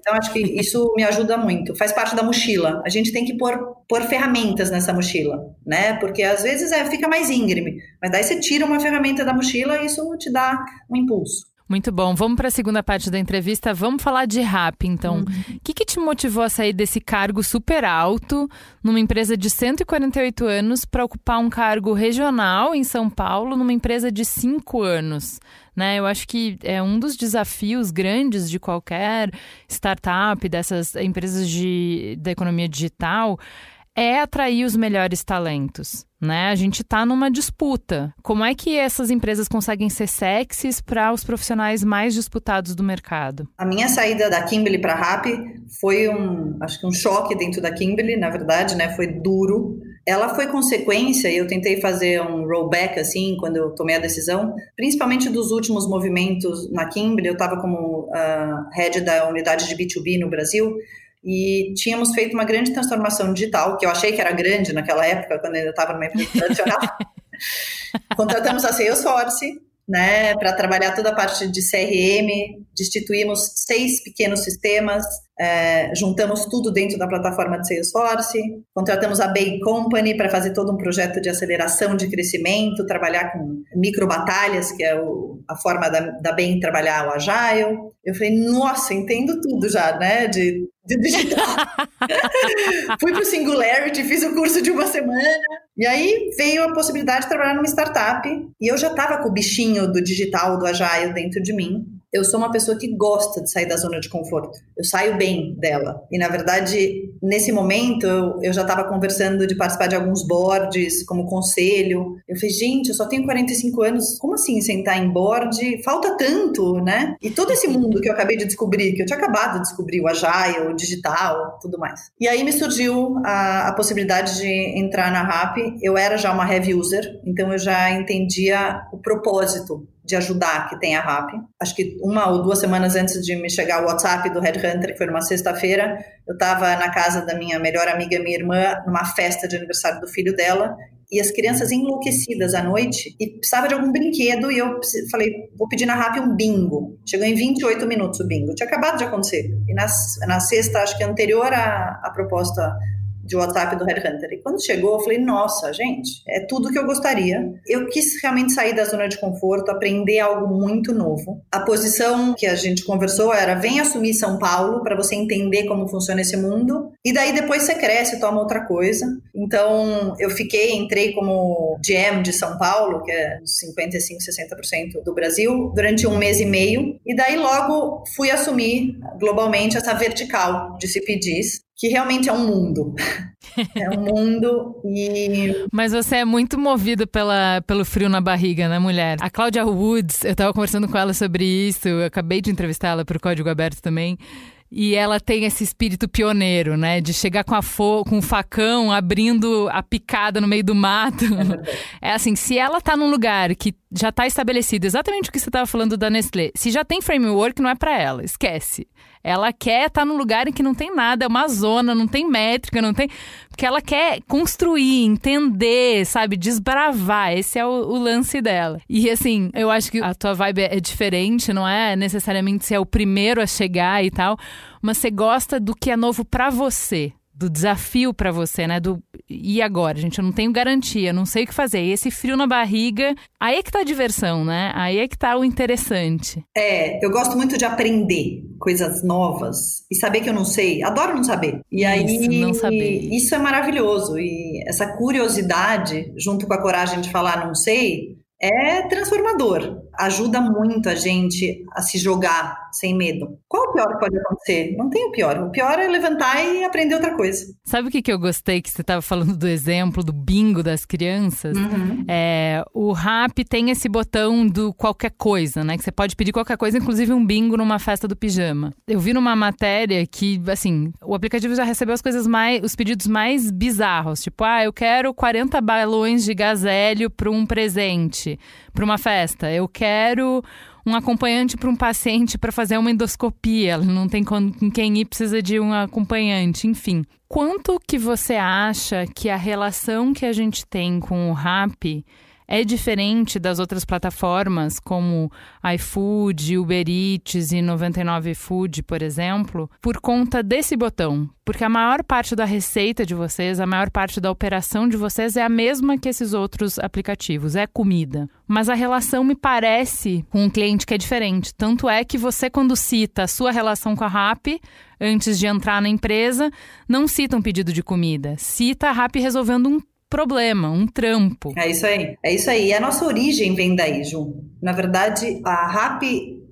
Então, acho que isso me ajuda muito. Faz parte da mochila. A gente tem que pôr, pôr ferramentas nessa mochila, né? Porque às vezes é, fica mais íngreme, mas daí você tira uma ferramenta da mochila e isso te dá um impulso. Muito bom. Vamos para a segunda parte da entrevista. Vamos falar de rap, então. Uhum. O uhum. que, que te motivou a sair desse cargo super alto numa empresa de 148 anos para ocupar um cargo regional em São Paulo numa empresa de 5 anos? Né? Eu acho que é um dos desafios grandes de qualquer startup, dessas empresas de, da economia digital, é atrair os melhores talentos. Né? A gente está numa disputa. Como é que essas empresas conseguem ser sexys para os profissionais mais disputados do mercado? A minha saída da Kimberly para a Rap foi um, acho que um choque dentro da Kimberly, na verdade, né? Foi duro. Ela foi consequência, e eu tentei fazer um rollback assim, quando eu tomei a decisão, principalmente dos últimos movimentos na Kimberly. Eu estava como uh, head da unidade de B2B no Brasil, e tínhamos feito uma grande transformação digital, que eu achei que era grande naquela época, quando eu ainda estava numa empresa tradicional. <laughs> Contratamos a Salesforce, né, para trabalhar toda a parte de CRM, destituímos seis pequenos sistemas, é, juntamos tudo dentro da plataforma de Salesforce, contratamos a Bain Company para fazer todo um projeto de aceleração de crescimento, trabalhar com micro batalhas, que é o, a forma da, da Bain trabalhar o Agile. Eu falei, nossa, entendo tudo já, né, de, de digital. <laughs> <laughs> Fui para o Singularity, fiz o curso de uma semana, e aí veio a possibilidade de trabalhar numa startup, e eu já estava com o bichinho do digital, do Agile dentro de mim, eu sou uma pessoa que gosta de sair da zona de conforto. Eu saio bem dela. E, na verdade, nesse momento, eu, eu já estava conversando de participar de alguns boards como conselho. Eu falei, gente, eu só tenho 45 anos. Como assim sentar em board? Falta tanto, né? E todo esse mundo que eu acabei de descobrir, que eu tinha acabado de descobrir, o Agile, o digital, tudo mais. E aí me surgiu a, a possibilidade de entrar na RAP. Eu era já uma heavy user, então eu já entendia o propósito de ajudar que tem a RAP. Acho que uma ou duas semanas antes de me chegar o WhatsApp do Headhunter, que foi numa sexta-feira, eu estava na casa da minha melhor amiga, minha irmã, numa festa de aniversário do filho dela, e as crianças enlouquecidas à noite e precisava de algum brinquedo e eu falei, vou pedir na RAP um bingo. Chegou em 28 minutos o bingo. Tinha acabado de acontecer. E na, na sexta, acho que anterior à proposta de WhatsApp do Headhunter. E quando chegou, eu falei, nossa, gente, é tudo que eu gostaria. Eu quis realmente sair da zona de conforto, aprender algo muito novo. A posição que a gente conversou era, vem assumir São Paulo para você entender como funciona esse mundo. E daí depois você cresce, toma outra coisa. Então, eu fiquei, entrei como GM de São Paulo, que é 55, 60% do Brasil, durante um mês e meio. E daí logo fui assumir globalmente essa vertical de CPDs, que realmente é um mundo. é um mundo e. Mas você é muito movido pela, pelo frio na barriga, né, mulher? A Cláudia Woods, eu estava conversando com ela sobre isso, eu acabei de entrevistar ela para o Código Aberto também. E ela tem esse espírito pioneiro, né? De chegar com, a fo com o facão, abrindo a picada no meio do mato. <laughs> É assim, se ela tá num lugar que já está estabelecido, exatamente o que você estava falando da Nestlé, se já tem framework, não é para ela, esquece. Ela quer estar tá num lugar em que não tem nada, é uma zona, não tem métrica, não tem. Porque ela quer construir, entender, sabe? Desbravar. Esse é o, o, lance dela. E assim, eu acho que a tua vibe é diferente, não é necessariamente ser é o primeiro a chegar e tal, mas você gosta do que é novo para você do desafio para você, né? Do e agora, gente, eu não tenho garantia, não sei o que fazer. E esse frio na barriga, aí é que tá a diversão, né? Aí é que tá o interessante. É, eu gosto muito de aprender coisas novas e saber que eu não sei. Adoro não saber. E aí isso, não saber. Isso é maravilhoso e essa curiosidade junto com a coragem de falar não sei, é transformador. Ajuda muito a gente a se jogar sem medo. Qual o pior que pode acontecer? Não tem o pior. O pior é levantar e aprender outra coisa. Sabe o que, que eu gostei que você estava falando do exemplo do bingo das crianças? Uhum. É, o rap tem esse botão do qualquer coisa, né? Que você pode pedir qualquer coisa, inclusive um bingo numa festa do pijama. Eu vi numa matéria que, assim, o aplicativo já recebeu as coisas mais, os pedidos mais bizarros. Tipo, ah, eu quero 40 balões de gás hélio para um presente, para uma festa. Eu quero um acompanhante para um paciente para fazer uma endoscopia, não tem com quem ir, precisa de um acompanhante, enfim. Quanto que você acha que a relação que a gente tem com o RAP é diferente das outras plataformas como iFood, Uber Eats e 99 Food, por exemplo, por conta desse botão. Porque a maior parte da receita de vocês, a maior parte da operação de vocês é a mesma que esses outros aplicativos, é comida. Mas a relação me parece com um cliente que é diferente. Tanto é que você, quando cita a sua relação com a RAP, antes de entrar na empresa, não cita um pedido de comida. Cita a RAP resolvendo um problema, um trampo. É isso aí. É isso aí. E a nossa origem vem daí, Ju. Na verdade, a RAP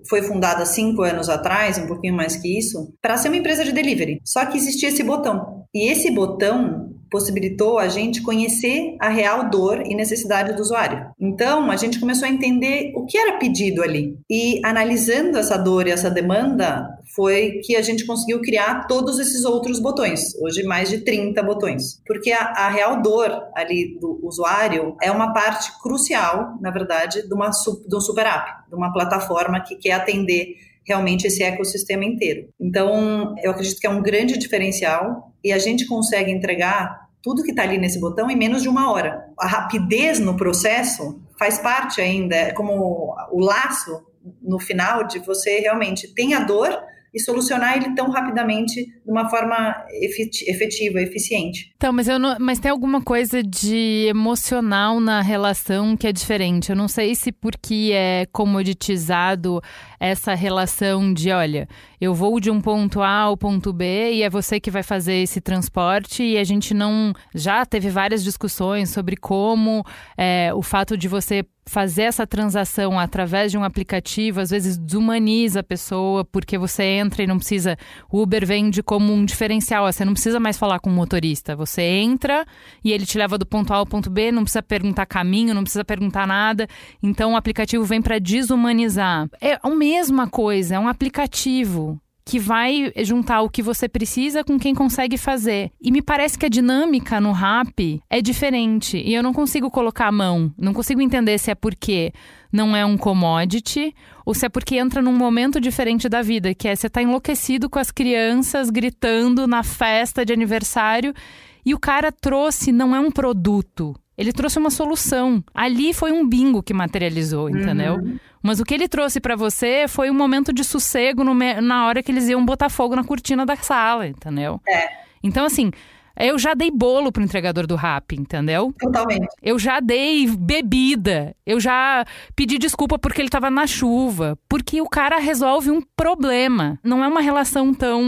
foi fundada cinco anos atrás, um pouquinho mais que isso, para ser uma empresa de delivery. Só que existia esse botão. E esse botão possibilitou a gente conhecer a real dor e necessidade do usuário. Então, a gente começou a entender o que era pedido ali. E analisando essa dor e essa demanda, foi que a gente conseguiu criar todos esses outros botões. Hoje, mais de 30 botões. Porque a, a real dor ali do usuário é uma parte crucial, na verdade, de, uma, de um super app, de uma plataforma que quer atender realmente esse ecossistema inteiro. Então, eu acredito que é um grande diferencial e a gente consegue entregar tudo que está ali nesse botão em menos de uma hora. A rapidez no processo faz parte ainda, é como o laço no final de você realmente tem a dor, e solucionar ele tão rapidamente de uma forma efetiva, eficiente. Então, mas, eu não, mas tem alguma coisa de emocional na relação que é diferente. Eu não sei se porque é comoditizado essa relação de, olha, eu vou de um ponto A ao ponto B e é você que vai fazer esse transporte. E a gente não já teve várias discussões sobre como é, o fato de você fazer essa transação através de um aplicativo às vezes desumaniza a pessoa porque você entra e não precisa o Uber vende como um diferencial você não precisa mais falar com o motorista você entra e ele te leva do ponto A ao ponto B não precisa perguntar caminho não precisa perguntar nada. Então o aplicativo vem para desumanizar. É o mesma coisa, é um aplicativo que vai juntar o que você precisa com quem consegue fazer. E me parece que a dinâmica no rap é diferente. E eu não consigo colocar a mão, não consigo entender se é porque não é um commodity ou se é porque entra num momento diferente da vida, que é você tá enlouquecido com as crianças gritando na festa de aniversário e o cara trouxe não é um produto, ele trouxe uma solução. Ali foi um bingo que materializou, entendeu? Uhum. Mas o que ele trouxe para você foi um momento de sossego na hora que eles iam botar fogo na cortina da sala, entendeu? É. Então, assim, Eu já dei bolo pro entregador do rap, entendeu? Totalmente. Eu já dei bebida. Eu já pedi desculpa porque ele tava na chuva. Porque o cara resolve um problema. Não é uma relação tão.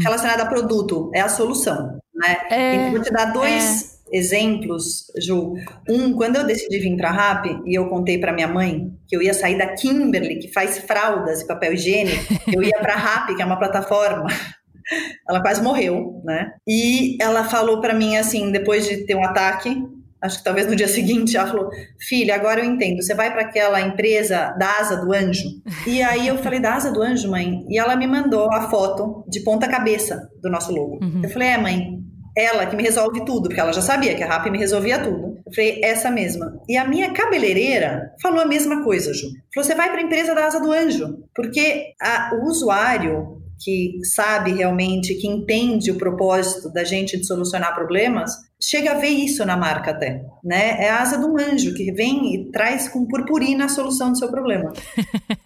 Relacionada a produto, é a solução, né? É, então, vou te dar dois exemplos, Ju. Um, quando eu decidi vir para a RAP e eu contei para minha mãe que eu ia sair da Kimberly, que faz fraldas e papel higiênico, eu ia para a RAP, que é uma plataforma. <laughs> Ela quase morreu, né? E ela falou para mim assim, depois de ter um ataque, acho que talvez no dia <laughs> seguinte, ela falou: Filha, agora eu entendo, você vai para aquela empresa da Asa do Anjo? E aí eu falei: Da Asa do Anjo, mãe? E ela me mandou a foto de ponta-cabeça do nosso logo. Uhum. Eu falei: É, mãe, ela que me resolve tudo, porque ela já sabia que a RAP me resolvia tudo. Eu falei, essa mesma. E a minha cabeleireira falou a mesma coisa, Ju. Falou, você vai para a empresa da Asa do Anjo, porque a, o usuário que sabe realmente, que entende o propósito da gente de solucionar problemas, chega a ver isso na marca até, né? É a asa de um anjo que vem e traz com purpurina a solução do seu problema.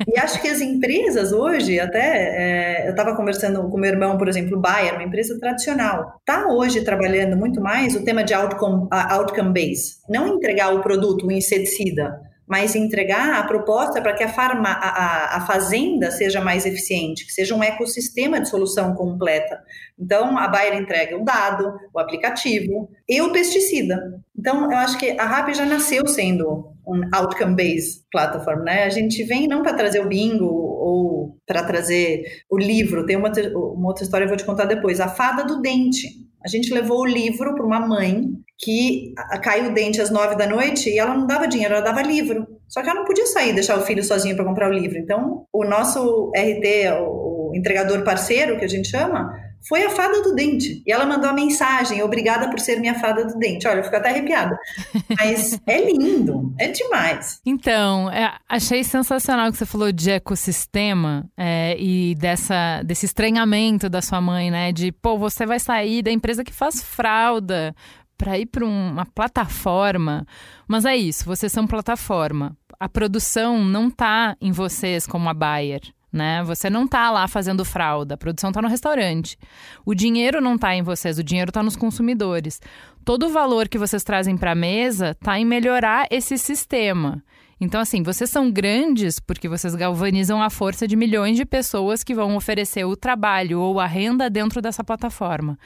e acho que as empresas hoje, até é, eu estava conversando com meu irmão, por exemplo, Bayer, uma empresa tradicional, está hoje trabalhando muito mais o tema de outcome, outcome base, não entregar o produto, o inseticida, mas entregar a proposta para que a, farma, a, a, fazenda seja mais eficiente, que seja um ecossistema de solução completa. Então, a Bayer entrega o dado, o aplicativo e o pesticida. Então, eu acho que a RAP já nasceu sendo um outcome-based platform, né? A gente vem não para trazer o bingo ou para trazer o livro. Tem uma, uma outra história que eu vou te contar depois. A fada do dente. A gente levou o livro para uma mãe que caiu o dente às nove da noite e ela não dava dinheiro, ela dava livro. Só que ela não podia sair, deixar o filho sozinho para comprar o livro. Então, o nosso RT, o entregador parceiro, que a gente chama, foi a fada do dente. E ela mandou a mensagem: obrigada por ser minha fada do dente. Olha, eu fico até arrepiada. <laughs> Mas é lindo, é demais. Então, é, achei sensacional que você falou de ecossistema é, e dessa, desse estranhamento da sua mãe, né? De, pô, você vai sair da empresa que faz fralda para ir para uma plataforma. Mas é isso, vocês são plataforma. A produção não está em vocês como a Bayer. Né? Você não está lá fazendo fralda, a produção está no restaurante. O dinheiro não está em vocês, o dinheiro está nos consumidores. Todo o valor que vocês trazem para a mesa está em melhorar esse sistema. Então, assim, vocês são grandes porque vocês galvanizam a força de milhões de pessoas que vão oferecer o trabalho ou a renda dentro dessa plataforma.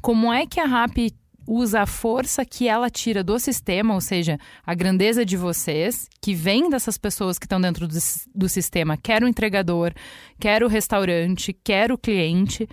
Como é que a RAP usa a força que ela tira do sistema, ou seja, a grandeza de vocês, que vem dessas pessoas que estão dentro do, do sistema, quer o entregador, quer o restaurante, quer o cliente,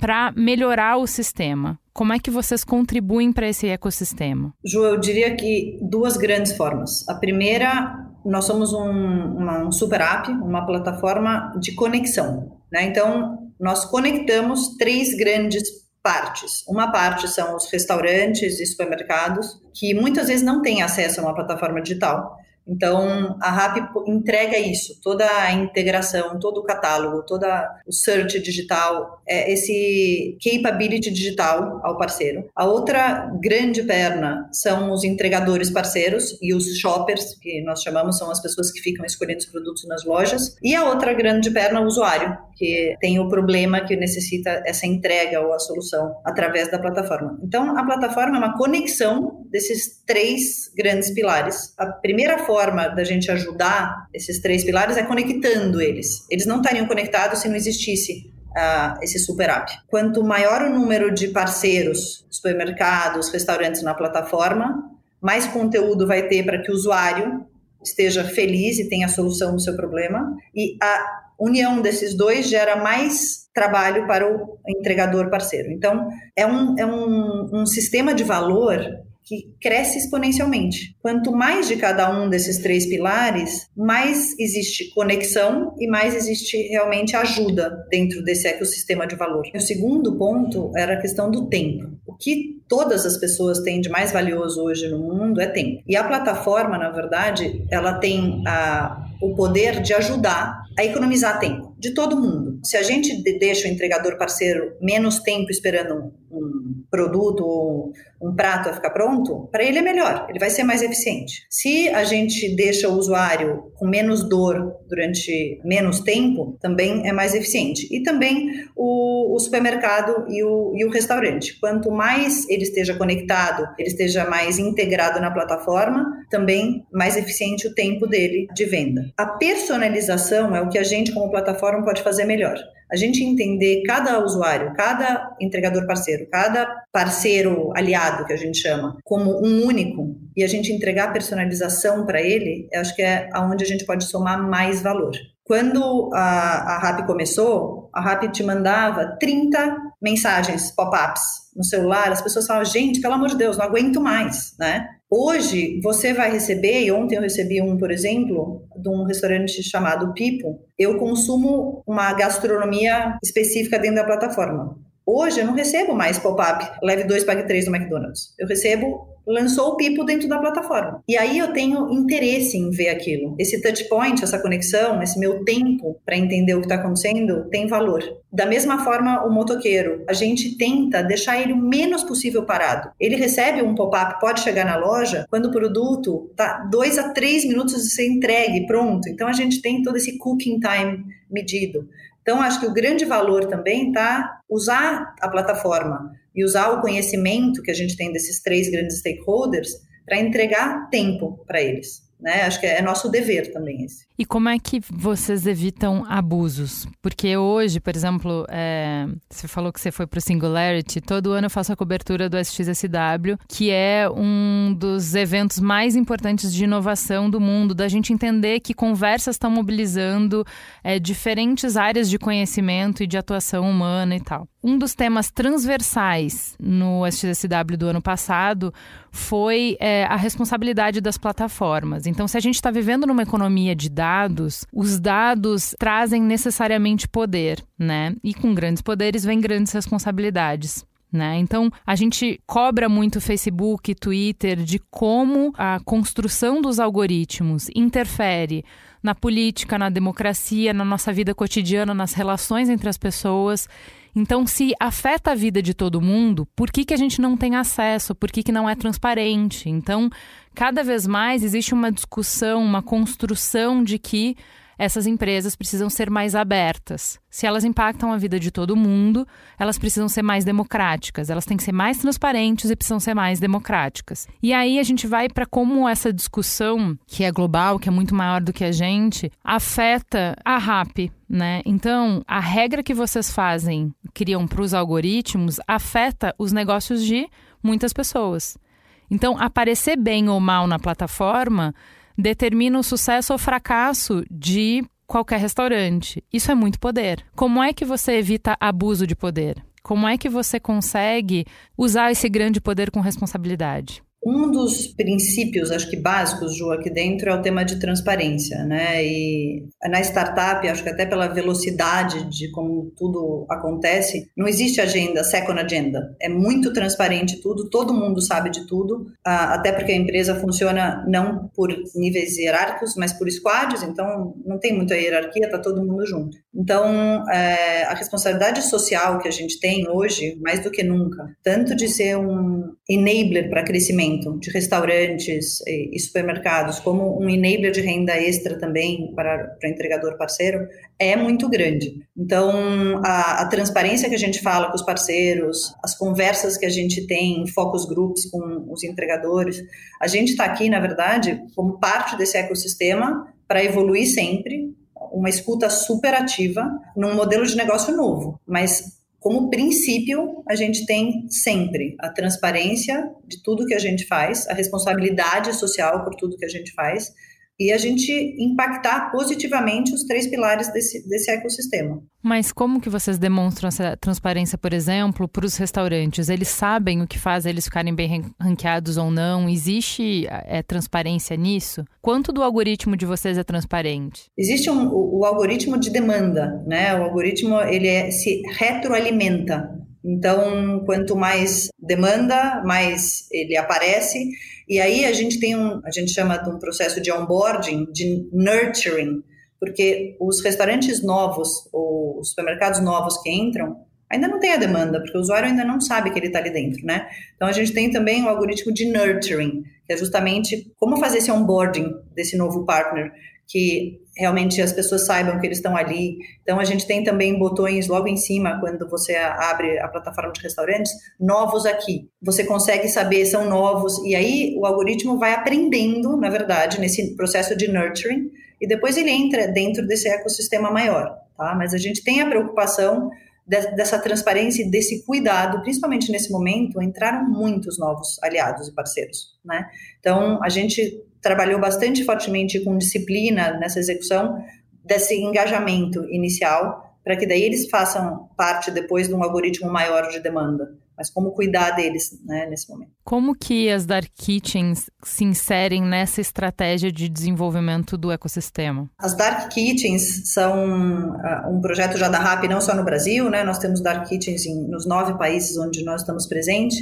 para melhorar o sistema. Como é que vocês contribuem para esse ecossistema? Ju, eu diria que duas grandes formas. A primeira, nós somos um, uma, um super app, uma plataforma de conexão. Né? Então, nós conectamos três grandes partes. Uma parte são os restaurantes e supermercados, que muitas vezes não têm acesso a uma plataforma digital. Então, a RAP entrega isso, toda a integração, todo o catálogo, todo o search digital, é esse capability digital ao parceiro. A outra grande perna são os entregadores parceiros e os shoppers, que nós chamamos, são as pessoas que ficam escolhendo os produtos nas lojas. E a outra grande perna, o usuário, que tem o problema que necessita essa entrega ou a solução através da plataforma. Então, a plataforma é uma conexão desses três grandes pilares. A primeira forma da gente ajudar esses três pilares é conectando eles. Eles não estariam conectados se não existisse uh, esse super app. Quanto maior o número de parceiros, supermercados, restaurantes na plataforma, mais conteúdo vai ter para que o usuário esteja feliz e tenha a solução do seu problema. E a união desses dois gera mais trabalho para o entregador parceiro. Então, é um, é um, um sistema de valor que cresce exponencialmente. Quanto mais de cada um desses três pilares, mais existe conexão e mais existe realmente ajuda dentro desse ecossistema de valor. O segundo ponto era a questão do tempo. O que todas as pessoas têm de mais valioso hoje no mundo é tempo. E a plataforma, na verdade, ela tem a, o poder de ajudar a economizar tempo. de todo mundo. Se a gente deixa o entregador parceiro menos tempo esperando um produto ou um prato a ficar pronto, para ele é melhor, ele vai ser mais eficiente. Se a gente deixa o usuário com menos dor durante menos tempo, também é mais eficiente. E também o, o supermercado e o, e o restaurante. Quanto mais ele esteja conectado, ele esteja mais integrado na plataforma, também mais eficiente o tempo dele de venda. A personalização é o que a gente, como plataforma, pode fazer melhor a gente entender cada usuário, cada entregador parceiro, cada parceiro aliado que a gente chama, como um único e a gente entregar personalização para ele, eu acho que é aonde a gente pode somar mais valor. Quando a, a RAP começou, a RAP te mandava 30 mensagens, pop-ups no celular, as pessoas falavam, gente, pelo amor de Deus, não aguento mais, né? Hoje, você vai receber, e ontem eu recebi um, por exemplo, de um restaurante chamado Pipo, eu consumo uma gastronomia específica dentro da plataforma. Hoje eu não recebo mais pop-up, leve dois, pague três no McDonald's. Eu recebo lançou o Pipo dentro da plataforma. E aí eu tenho interesse em ver aquilo. Esse touch point, essa conexão, esse meu tempo para entender o que está acontecendo tem valor. Da mesma forma, o motoqueiro, a gente tenta deixar ele o menos possível parado. Ele recebe um pop-up, pode chegar na loja, quando o produto tá dois a três minutos de ser entregue, pronto. Então a gente tem todo esse cooking time medido. Então, acho que o grande valor também está usar a plataforma e usar o conhecimento que a gente tem desses três grandes stakeholders para entregar tempo para eles. Né? Acho que é nosso dever também esse. E como é que vocês evitam abusos? Porque hoje, por exemplo, é, você falou que você foi para o Singularity, todo ano eu faço a cobertura do SXSW, que é um dos eventos mais importantes de inovação do mundo, da gente entender que conversas estão mobilizando é, diferentes áreas de conhecimento e de atuação humana e tal. Um dos temas transversais no SXSW do ano passado foi é, a responsabilidade das plataformas. Então, se a gente está vivendo numa economia de dados, os dados trazem necessariamente poder, né? E com grandes poderes vem grandes responsabilidades. Né? Então, a gente cobra muito Facebook, Twitter de como a construção dos algoritmos interfere na política, na democracia, na nossa vida cotidiana, nas relações entre as pessoas. Então, se afeta a vida de todo mundo, por que, que a gente não tem acesso? Por que, que não é transparente? Então, cada vez mais existe uma discussão, uma construção de que essas empresas precisam ser mais abertas. Se elas impactam a vida de todo mundo, elas precisam ser mais democráticas, elas têm que ser mais transparentes e precisam ser mais democráticas. E aí a gente vai para como essa discussão, que é global, que é muito maior do que a gente, afeta a RAP, né? Então, a regra que vocês fazem, criam para os algoritmos, afeta os negócios de muitas pessoas. Então, aparecer bem ou mal na plataforma determina o sucesso ou fracasso de qualquer restaurante. Isso é muito poder. Como é que você evita abuso de poder? Como é que você consegue usar esse grande poder com responsabilidade? Um dos princípios, acho que básicos, Ju, aqui dentro é o tema de transparência, né? E na startup, acho que até pela velocidade de como tudo acontece, não existe agenda, second agenda. É muito transparente tudo, todo mundo sabe de tudo, até porque a empresa funciona não por níveis hierárquicos, mas por squads, então não tem muita hierarquia, tá todo mundo junto. Então, é, a responsabilidade social que a gente tem hoje, mais do que nunca, tanto de ser um enabler para crescimento de restaurantes e, supermercados como um enabler de renda extra também para, para o entregador parceiro é muito grande. Então, a, a, transparência que a gente fala com os parceiros, as conversas que a gente tem em focus groups com os entregadores, a gente está aqui, na verdade, como parte desse ecossistema para evoluir sempre, uma escuta super ativa num modelo de negócio novo, mas como princípio, a gente tem sempre a transparência de tudo que a gente faz, a responsabilidade social por tudo que a gente faz e a gente impactar positivamente os três pilares desse, desse ecossistema. Mas como que vocês demonstram essa transparência, por exemplo, para os restaurantes? Eles sabem o que faz eles ficarem bem ranqueados ou não? Existe é, transparência nisso? Quanto do algoritmo de vocês é transparente? Existe um, o, o algoritmo de demanda, né? O algoritmo ele é, se retroalimenta. Então, quanto mais demanda, mais ele aparece. E aí a gente tem um, a gente chama de um processo de onboarding, de nurturing, porque os restaurantes novos ou os supermercados novos que entram ainda não tem a demanda, porque o usuário ainda não sabe que ele está ali dentro, né? Então a gente tem também o algoritmo de nurturing, que é justamente como fazer esse onboarding desse novo partner, que realmente as pessoas saibam que eles estão ali. Então a gente tem também botões logo em cima quando você abre a plataforma de restaurantes, novos aqui. Você consegue saber são novos e aí o algoritmo vai aprendendo, na verdade, nesse processo de nurturing e depois ele entra dentro desse ecossistema maior, tá? Mas a gente tem a preocupação dessa transparência e desse cuidado, principalmente nesse momento, entraram muitos novos aliados e parceiros, né? Então, a gente trabalhou bastante fortemente com disciplina nessa execução desse engajamento inicial, para que daí eles façam parte depois de um algoritmo maior de demanda mas como cuidar deles né, nesse momento. Como que as Dark Kitchens se inserem nessa estratégia de desenvolvimento do ecossistema? As Dark Kitchens são uh, um projeto já da RAP não só no Brasil, né? Nós temos Dark Kitchens em, nos nove países onde nós estamos presentes.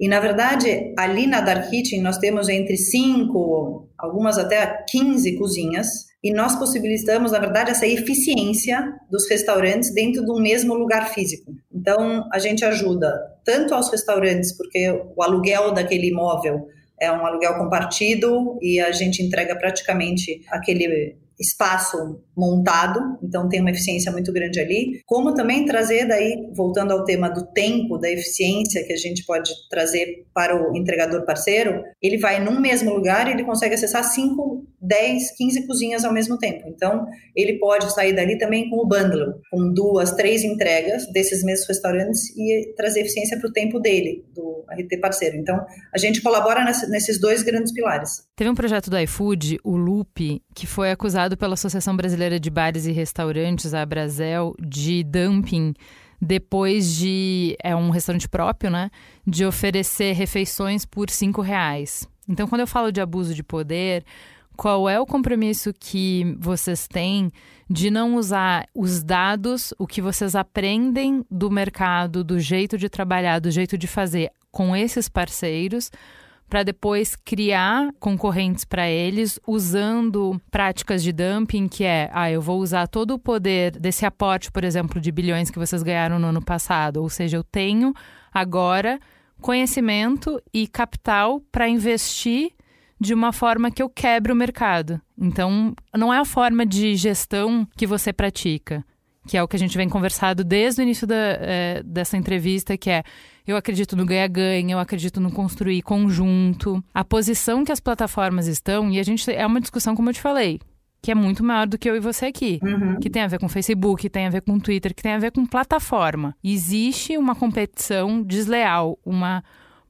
E, na verdade, ali na Dark Kitchen nós temos entre cinco, algumas até 15 cozinhas e nós possibilitamos, na verdade, essa eficiência dos restaurantes dentro do mesmo lugar físico. Então, a gente ajuda tanto aos restaurantes, porque o aluguel daquele imóvel é um aluguel compartido e a gente entrega praticamente aquele espaço montado, então tem uma eficiência muito grande ali, como também trazer daí, voltando ao tema do tempo, da eficiência que a gente pode trazer para o entregador parceiro, ele vai num mesmo lugar e ele consegue acessar 5, 10, 15 cozinhas ao mesmo tempo. Então, ele pode sair dali também com o bundle, com duas, três entregas desses mesmos restaurantes e trazer eficiência para o tempo dele, do RT parceiro. Então, a gente colabora nesses dois grandes pilares. Teve um projeto do iFood, o Loop, que foi acusado pela Associação Brasileira de Bares e Restaurantes, a Brasel, de dumping depois de é um restaurante próprio, né, de oferecer refeições por cinco reais. Então, quando eu falo de abuso de poder, qual é o compromisso que vocês têm de não usar os dados, o que vocês aprendem do mercado, do jeito de trabalhar, do jeito de fazer com esses parceiros? Para depois criar concorrentes para eles usando práticas de dumping, que é, ah, eu vou usar todo o poder desse aporte, por exemplo, de bilhões que vocês ganharam no ano passado, ou seja, eu tenho agora conhecimento e capital para investir de uma forma que eu quebre o mercado. Então, não é a forma de gestão que você pratica, que é o que a gente vem conversado desde o início da, é, dessa entrevista, que é eu acredito no ganha-ganha, eu acredito no construir conjunto. A posição que as plataformas estão, e a gente é uma discussão, como eu te falei, que é muito maior do que eu e você aqui. Uhum. Que tem a ver com Facebook, que tem a ver com Twitter, que tem a ver com plataforma. Existe uma competição desleal, uma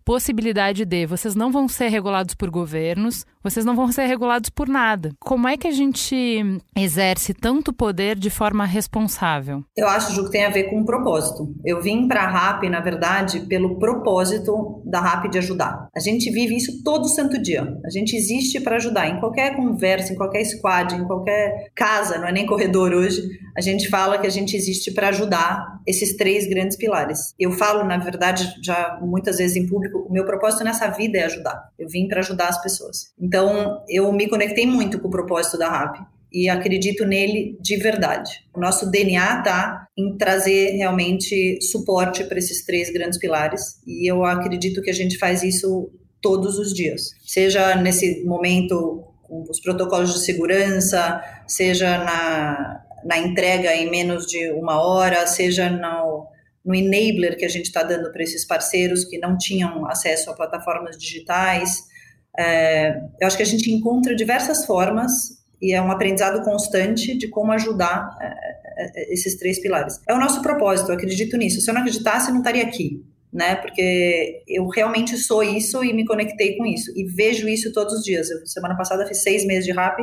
possibilidade de vocês não vão ser regulados por governos, vocês não vão ser regulados por nada. Como é que a gente exerce tanto poder de forma responsável? Eu acho, Ju, que tem a ver com um propósito. Eu vim para a RAP, na verdade, pelo propósito da RAP de ajudar. A gente vive isso todo santo dia. A gente existe para ajudar. Em qualquer conversa, em qualquer squad, em qualquer casa, não é nem corredor hoje, a gente fala que a gente existe para ajudar esses três grandes pilares. Eu falo, na verdade, já muitas vezes em público, o meu propósito nessa vida é ajudar. Eu vim para ajudar as pessoas. Então, eu me conectei muito com o propósito da RAP e acredito nele de verdade. O nosso DNA está em trazer realmente suporte para esses três grandes pilares e eu acredito que a gente faz isso todos os dias, seja nesse momento com os protocolos de segurança, seja na, na entrega em menos de uma hora, seja no, no enabler que a gente está dando para esses parceiros que não tinham acesso a plataformas digitais. É, eu acho que a gente encontra diversas formas e é um aprendizado constante de como ajudar é, é, esses três pilares. É o nosso propósito, eu acredito nisso. Se eu não acreditasse, eu não estaria aqui, né? Porque eu realmente sou isso e me conectei com isso e vejo isso todos os dias. Eu, semana passada fiz seis meses de rap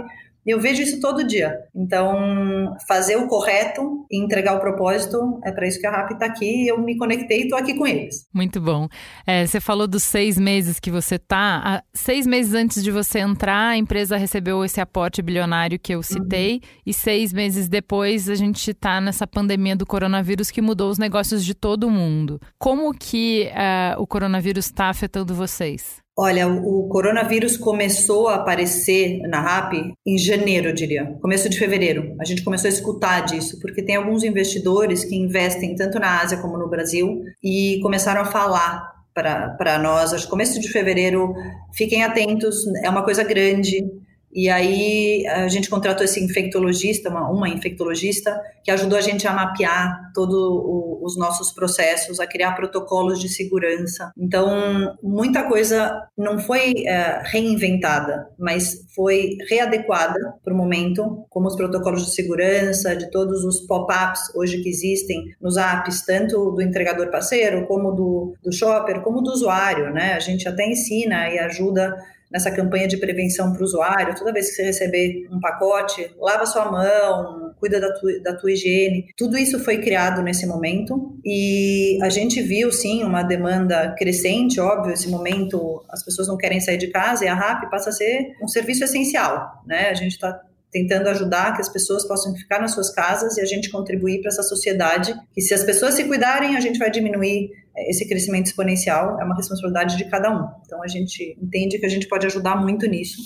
eu vejo isso todo dia. Então, fazer o correto e entregar o propósito é para isso que a RAP está aqui. Eu me conectei e estou aqui com eles. Muito bom. É, você falou dos seis meses que você está. Seis meses antes de você entrar, a empresa recebeu esse aporte bilionário que eu citei. Uhum. E seis meses depois, a gente está nessa pandemia do coronavírus que mudou os negócios de todo mundo. Como que uh, o coronavírus está afetando vocês? Olha, o coronavírus começou a aparecer na RAP em janeiro, eu diria, começo de fevereiro. A gente começou a escutar disso, porque tem alguns investidores que investem tanto na Ásia como no Brasil e começaram a falar para nós. Acho que começo de fevereiro, fiquem atentos, é uma coisa grande. E aí a gente contratou esse infectologista, uma, uma infectologista, que ajudou a gente a mapear todos os nossos processos, a criar protocolos de segurança. Então, muita coisa não foi é, reinventada, mas foi readequada para o momento, como os protocolos de segurança, de todos os pop-ups hoje que existem nos apps, tanto do entregador parceiro, como do, do shopper, como do usuário, né? A gente até ensina e ajuda nessa campanha de prevenção para o usuário, toda vez que você receber um pacote, lava sua mão, cuida da tua, da tua higiene. Tudo isso foi criado nesse momento e a gente viu, sim, uma demanda crescente, óbvio, esse momento as pessoas não querem sair de casa e a RAP passa a ser um serviço essencial, né? A gente está tentando ajudar que as pessoas possam ficar nas suas casas e a gente contribuir para essa sociedade. Que se as pessoas se cuidarem, a gente vai diminuir esse crescimento exponencial. É uma responsabilidade de cada um. Então a gente entende que a gente pode ajudar muito nisso.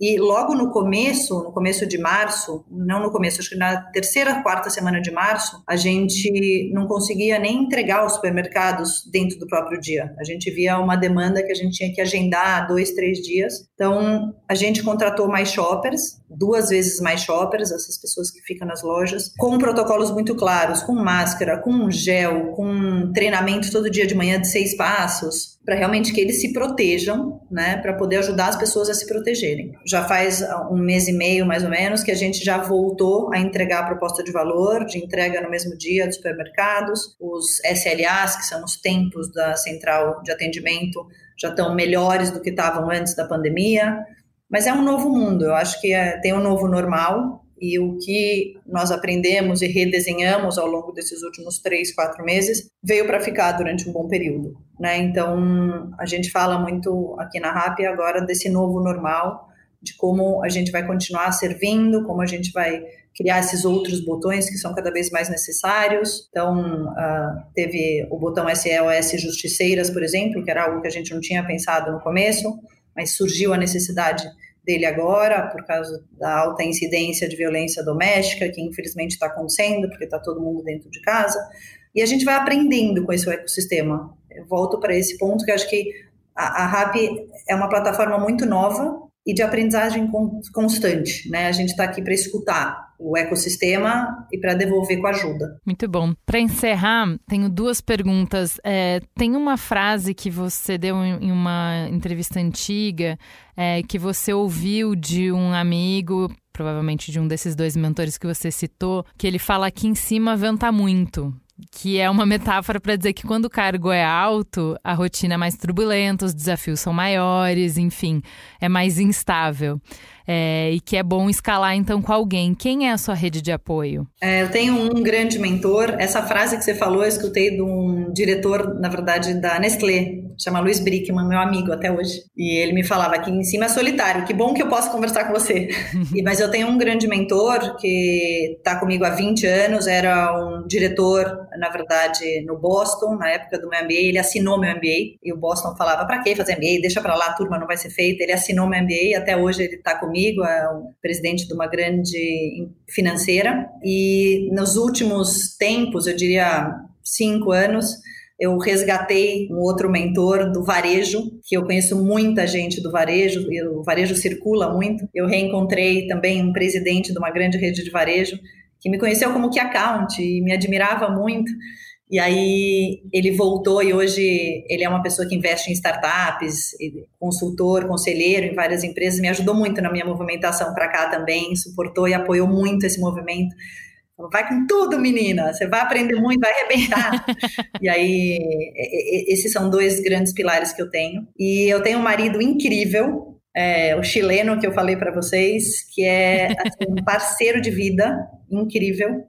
E logo no começo, no começo de março, não no começo, acho que na terceira, quarta semana de março, a gente não conseguia nem entregar os supermercados dentro do próprio dia. A gente via uma demanda que a gente tinha que agendar dois, três dias. Então, a gente contratou mais shoppers, duas vezes mais shoppers, essas pessoas que ficam nas lojas, com protocolos muito claros, com máscara, com gel, com treinamento todo dia de manhã de seis passos, para realmente que eles se protejam, né, para poder ajudar as pessoas a se protegerem. Já faz um mês e meio, mais ou menos, que a gente já voltou a entregar a proposta de valor, de entrega no mesmo dia dos supermercados, os SLAs, que são os tempos da central de atendimento, já estão melhores do que estavam antes da pandemia, mas é um novo mundo, eu acho que é, tem um novo normal, e o que nós aprendemos e redesenhamos ao longo desses últimos três, quatro meses veio para ficar durante um bom período. Né? Então, a gente fala muito aqui na RAP agora desse novo normal, de como a gente vai continuar servindo, como a gente vai criar esses outros botões que são cada vez mais necessários. Então, uh, teve o botão SEOS Justiceiras, por exemplo, que era algo que a gente não tinha pensado no começo, mas surgiu a necessidade dele agora, por causa da alta incidência de violência doméstica, que infelizmente está acontecendo, porque está todo mundo dentro de casa. E a gente vai aprendendo com esse ecossistema. Eu volto para esse ponto que acho que a, a RAP é uma plataforma muito nova e de aprendizagem constante. Né? A gente está aqui para escutar o ecossistema e para devolver com ajuda. Muito bom. Para encerrar, tenho duas perguntas. É, tem uma frase que você deu em uma entrevista antiga é, que você ouviu de um amigo provavelmente de um desses dois mentores que você citou, que ele fala aqui em cima venta muito que é uma metáfora para dizer que quando o cargo é alto, a rotina é mais turbulenta, os desafios são maiores, enfim, é mais instável é, e que é bom escalar então com alguém. Quem é a sua rede de apoio? É, eu tenho um grande mentor. Essa frase que você falou, eu escutei de um diretor, na verdade, da Nestlé, chama Luiz Brickman, meu amigo até hoje. E ele me falava aqui em cima é solitário, que bom que eu posso conversar com você. <laughs> e, mas eu tenho um grande mentor que está comigo há 20 anos, era um diretor, na verdade, no Boston, na época do meu MBA, ele assinou meu MBA, e o Boston falava, para que fazer MBA? Deixa para lá, a turma não vai ser feita. Ele assinou meu MBA, e até hoje ele está comigo comigo, é o presidente de uma grande financeira, e nos últimos tempos, eu diria cinco anos, eu resgatei um outro mentor do varejo, que eu conheço muita gente do varejo, e o varejo circula muito. Eu reencontrei também um presidente de uma grande rede de varejo, que me conheceu como key account e me admirava muito. E aí ele voltou e hoje ele é uma pessoa que investe em startups, consultor, conselheiro em várias empresas, me ajudou muito na minha movimentação para cá também, suportou e apoiou muito esse movimento. Vai com tudo, menina, você vai aprender muito, vai arrebentar. e aí, esses são dois grandes pilares que eu tenho. E eu tenho um marido incrível, é, o chileno que eu falei para vocês, que é assim, um parceiro de vida incrível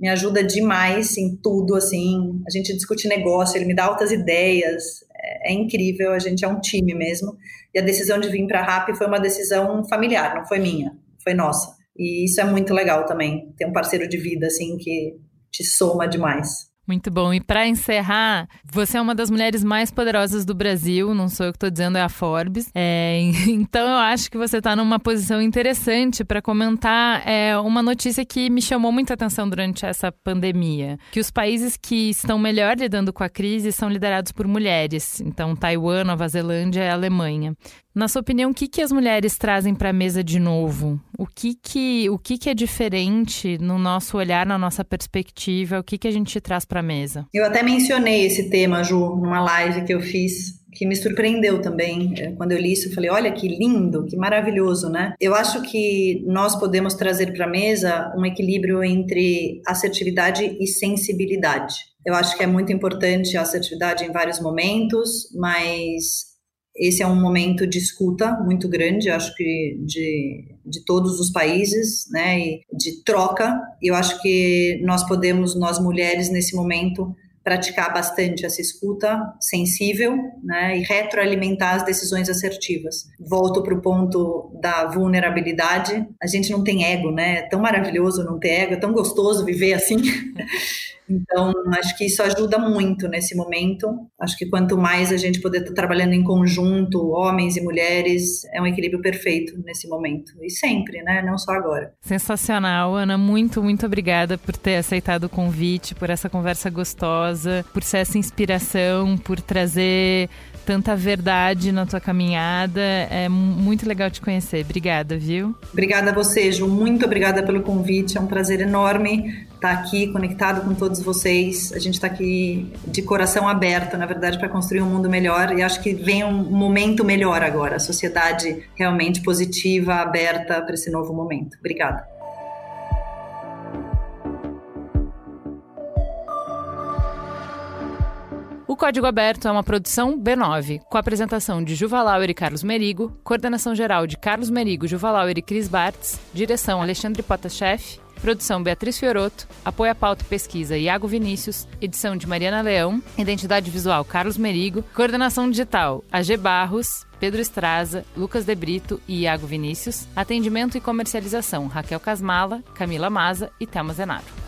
me ajuda demais em tudo, assim, a gente discute negócio, ele me dá altas ideias, é, é incrível, a gente é um time mesmo, e a decisão de vir para a RAP foi uma decisão familiar, não foi minha, foi nossa, e isso é muito legal também, ter um parceiro de vida, assim, que te soma demais. Muito bom. E para encerrar, você é uma das mulheres mais poderosas do Brasil, não sou eu que estou dizendo, é a Forbes. É, <laughs> então eu acho que você está numa posição interessante para comentar é, uma notícia que me chamou muita atenção durante essa pandemia: que os países que estão melhor lidando com a crise são liderados por mulheres. Então, Taiwan, Nova Zelândia e Alemanha. Na sua opinião, o que, que as mulheres trazem para a mesa de novo? O que que, o que que é diferente no nosso olhar, na nossa perspectiva? O que que a gente traz para a mesa? Eu até mencionei esse tema, Ju, numa live que eu fiz que me surpreendeu também. É, quando eu li isso, eu falei: olha que lindo, que maravilhoso, né? Eu acho que nós podemos trazer para a mesa um equilíbrio entre assertividade e sensibilidade. Eu acho que é muito importante a assertividade em vários momentos, mas esse é um momento de escuta muito grande, acho que de, de todos os países, né, e de troca. Eu acho que nós podemos, nós mulheres, nesse momento, praticar bastante essa escuta sensível, né, e retroalimentar as decisões assertivas. Volto para o ponto da vulnerabilidade. A gente não tem ego, né? É tão maravilhoso não ter ego, é tão gostoso viver assim. <laughs> Então, acho que isso ajuda muito nesse momento. Acho que quanto mais a gente puder estar trabalhando em conjunto, homens e mulheres, é um equilíbrio perfeito nesse momento. E sempre, né? Não só agora. Sensacional, Ana. Muito, muito obrigada por ter aceitado o convite, por essa conversa gostosa, por ser essa inspiração, por trazer tanta verdade na tua caminhada. É muito legal te conhecer. Obrigada, viu? Obrigada a você, Ju. Muito obrigada pelo convite. É um prazer enorme estar aqui conectado com todos vocês. A gente está aqui de coração aberto, na verdade, para construir um mundo melhor. E acho que vem um momento melhor agora. A sociedade realmente positiva, aberta para esse novo momento. Obrigada. Código Aberto é uma produção B9, com a apresentação de Juva Lauer e Carlos Merigo, coordenação geral de Carlos Merigo, Juva Lauer e Cris Bartz, direção Alexandre Potashev, produção Beatriz Fioroto, apoio à pauta e pesquisa Iago Vinícius, edição de Mariana Leão, identidade visual Carlos Merigo, coordenação digital AG Barros, Pedro Estraza, Lucas De Brito e Iago Vinícius, atendimento e comercialização Raquel Casmala, Camila Maza e Thelma Zenaro.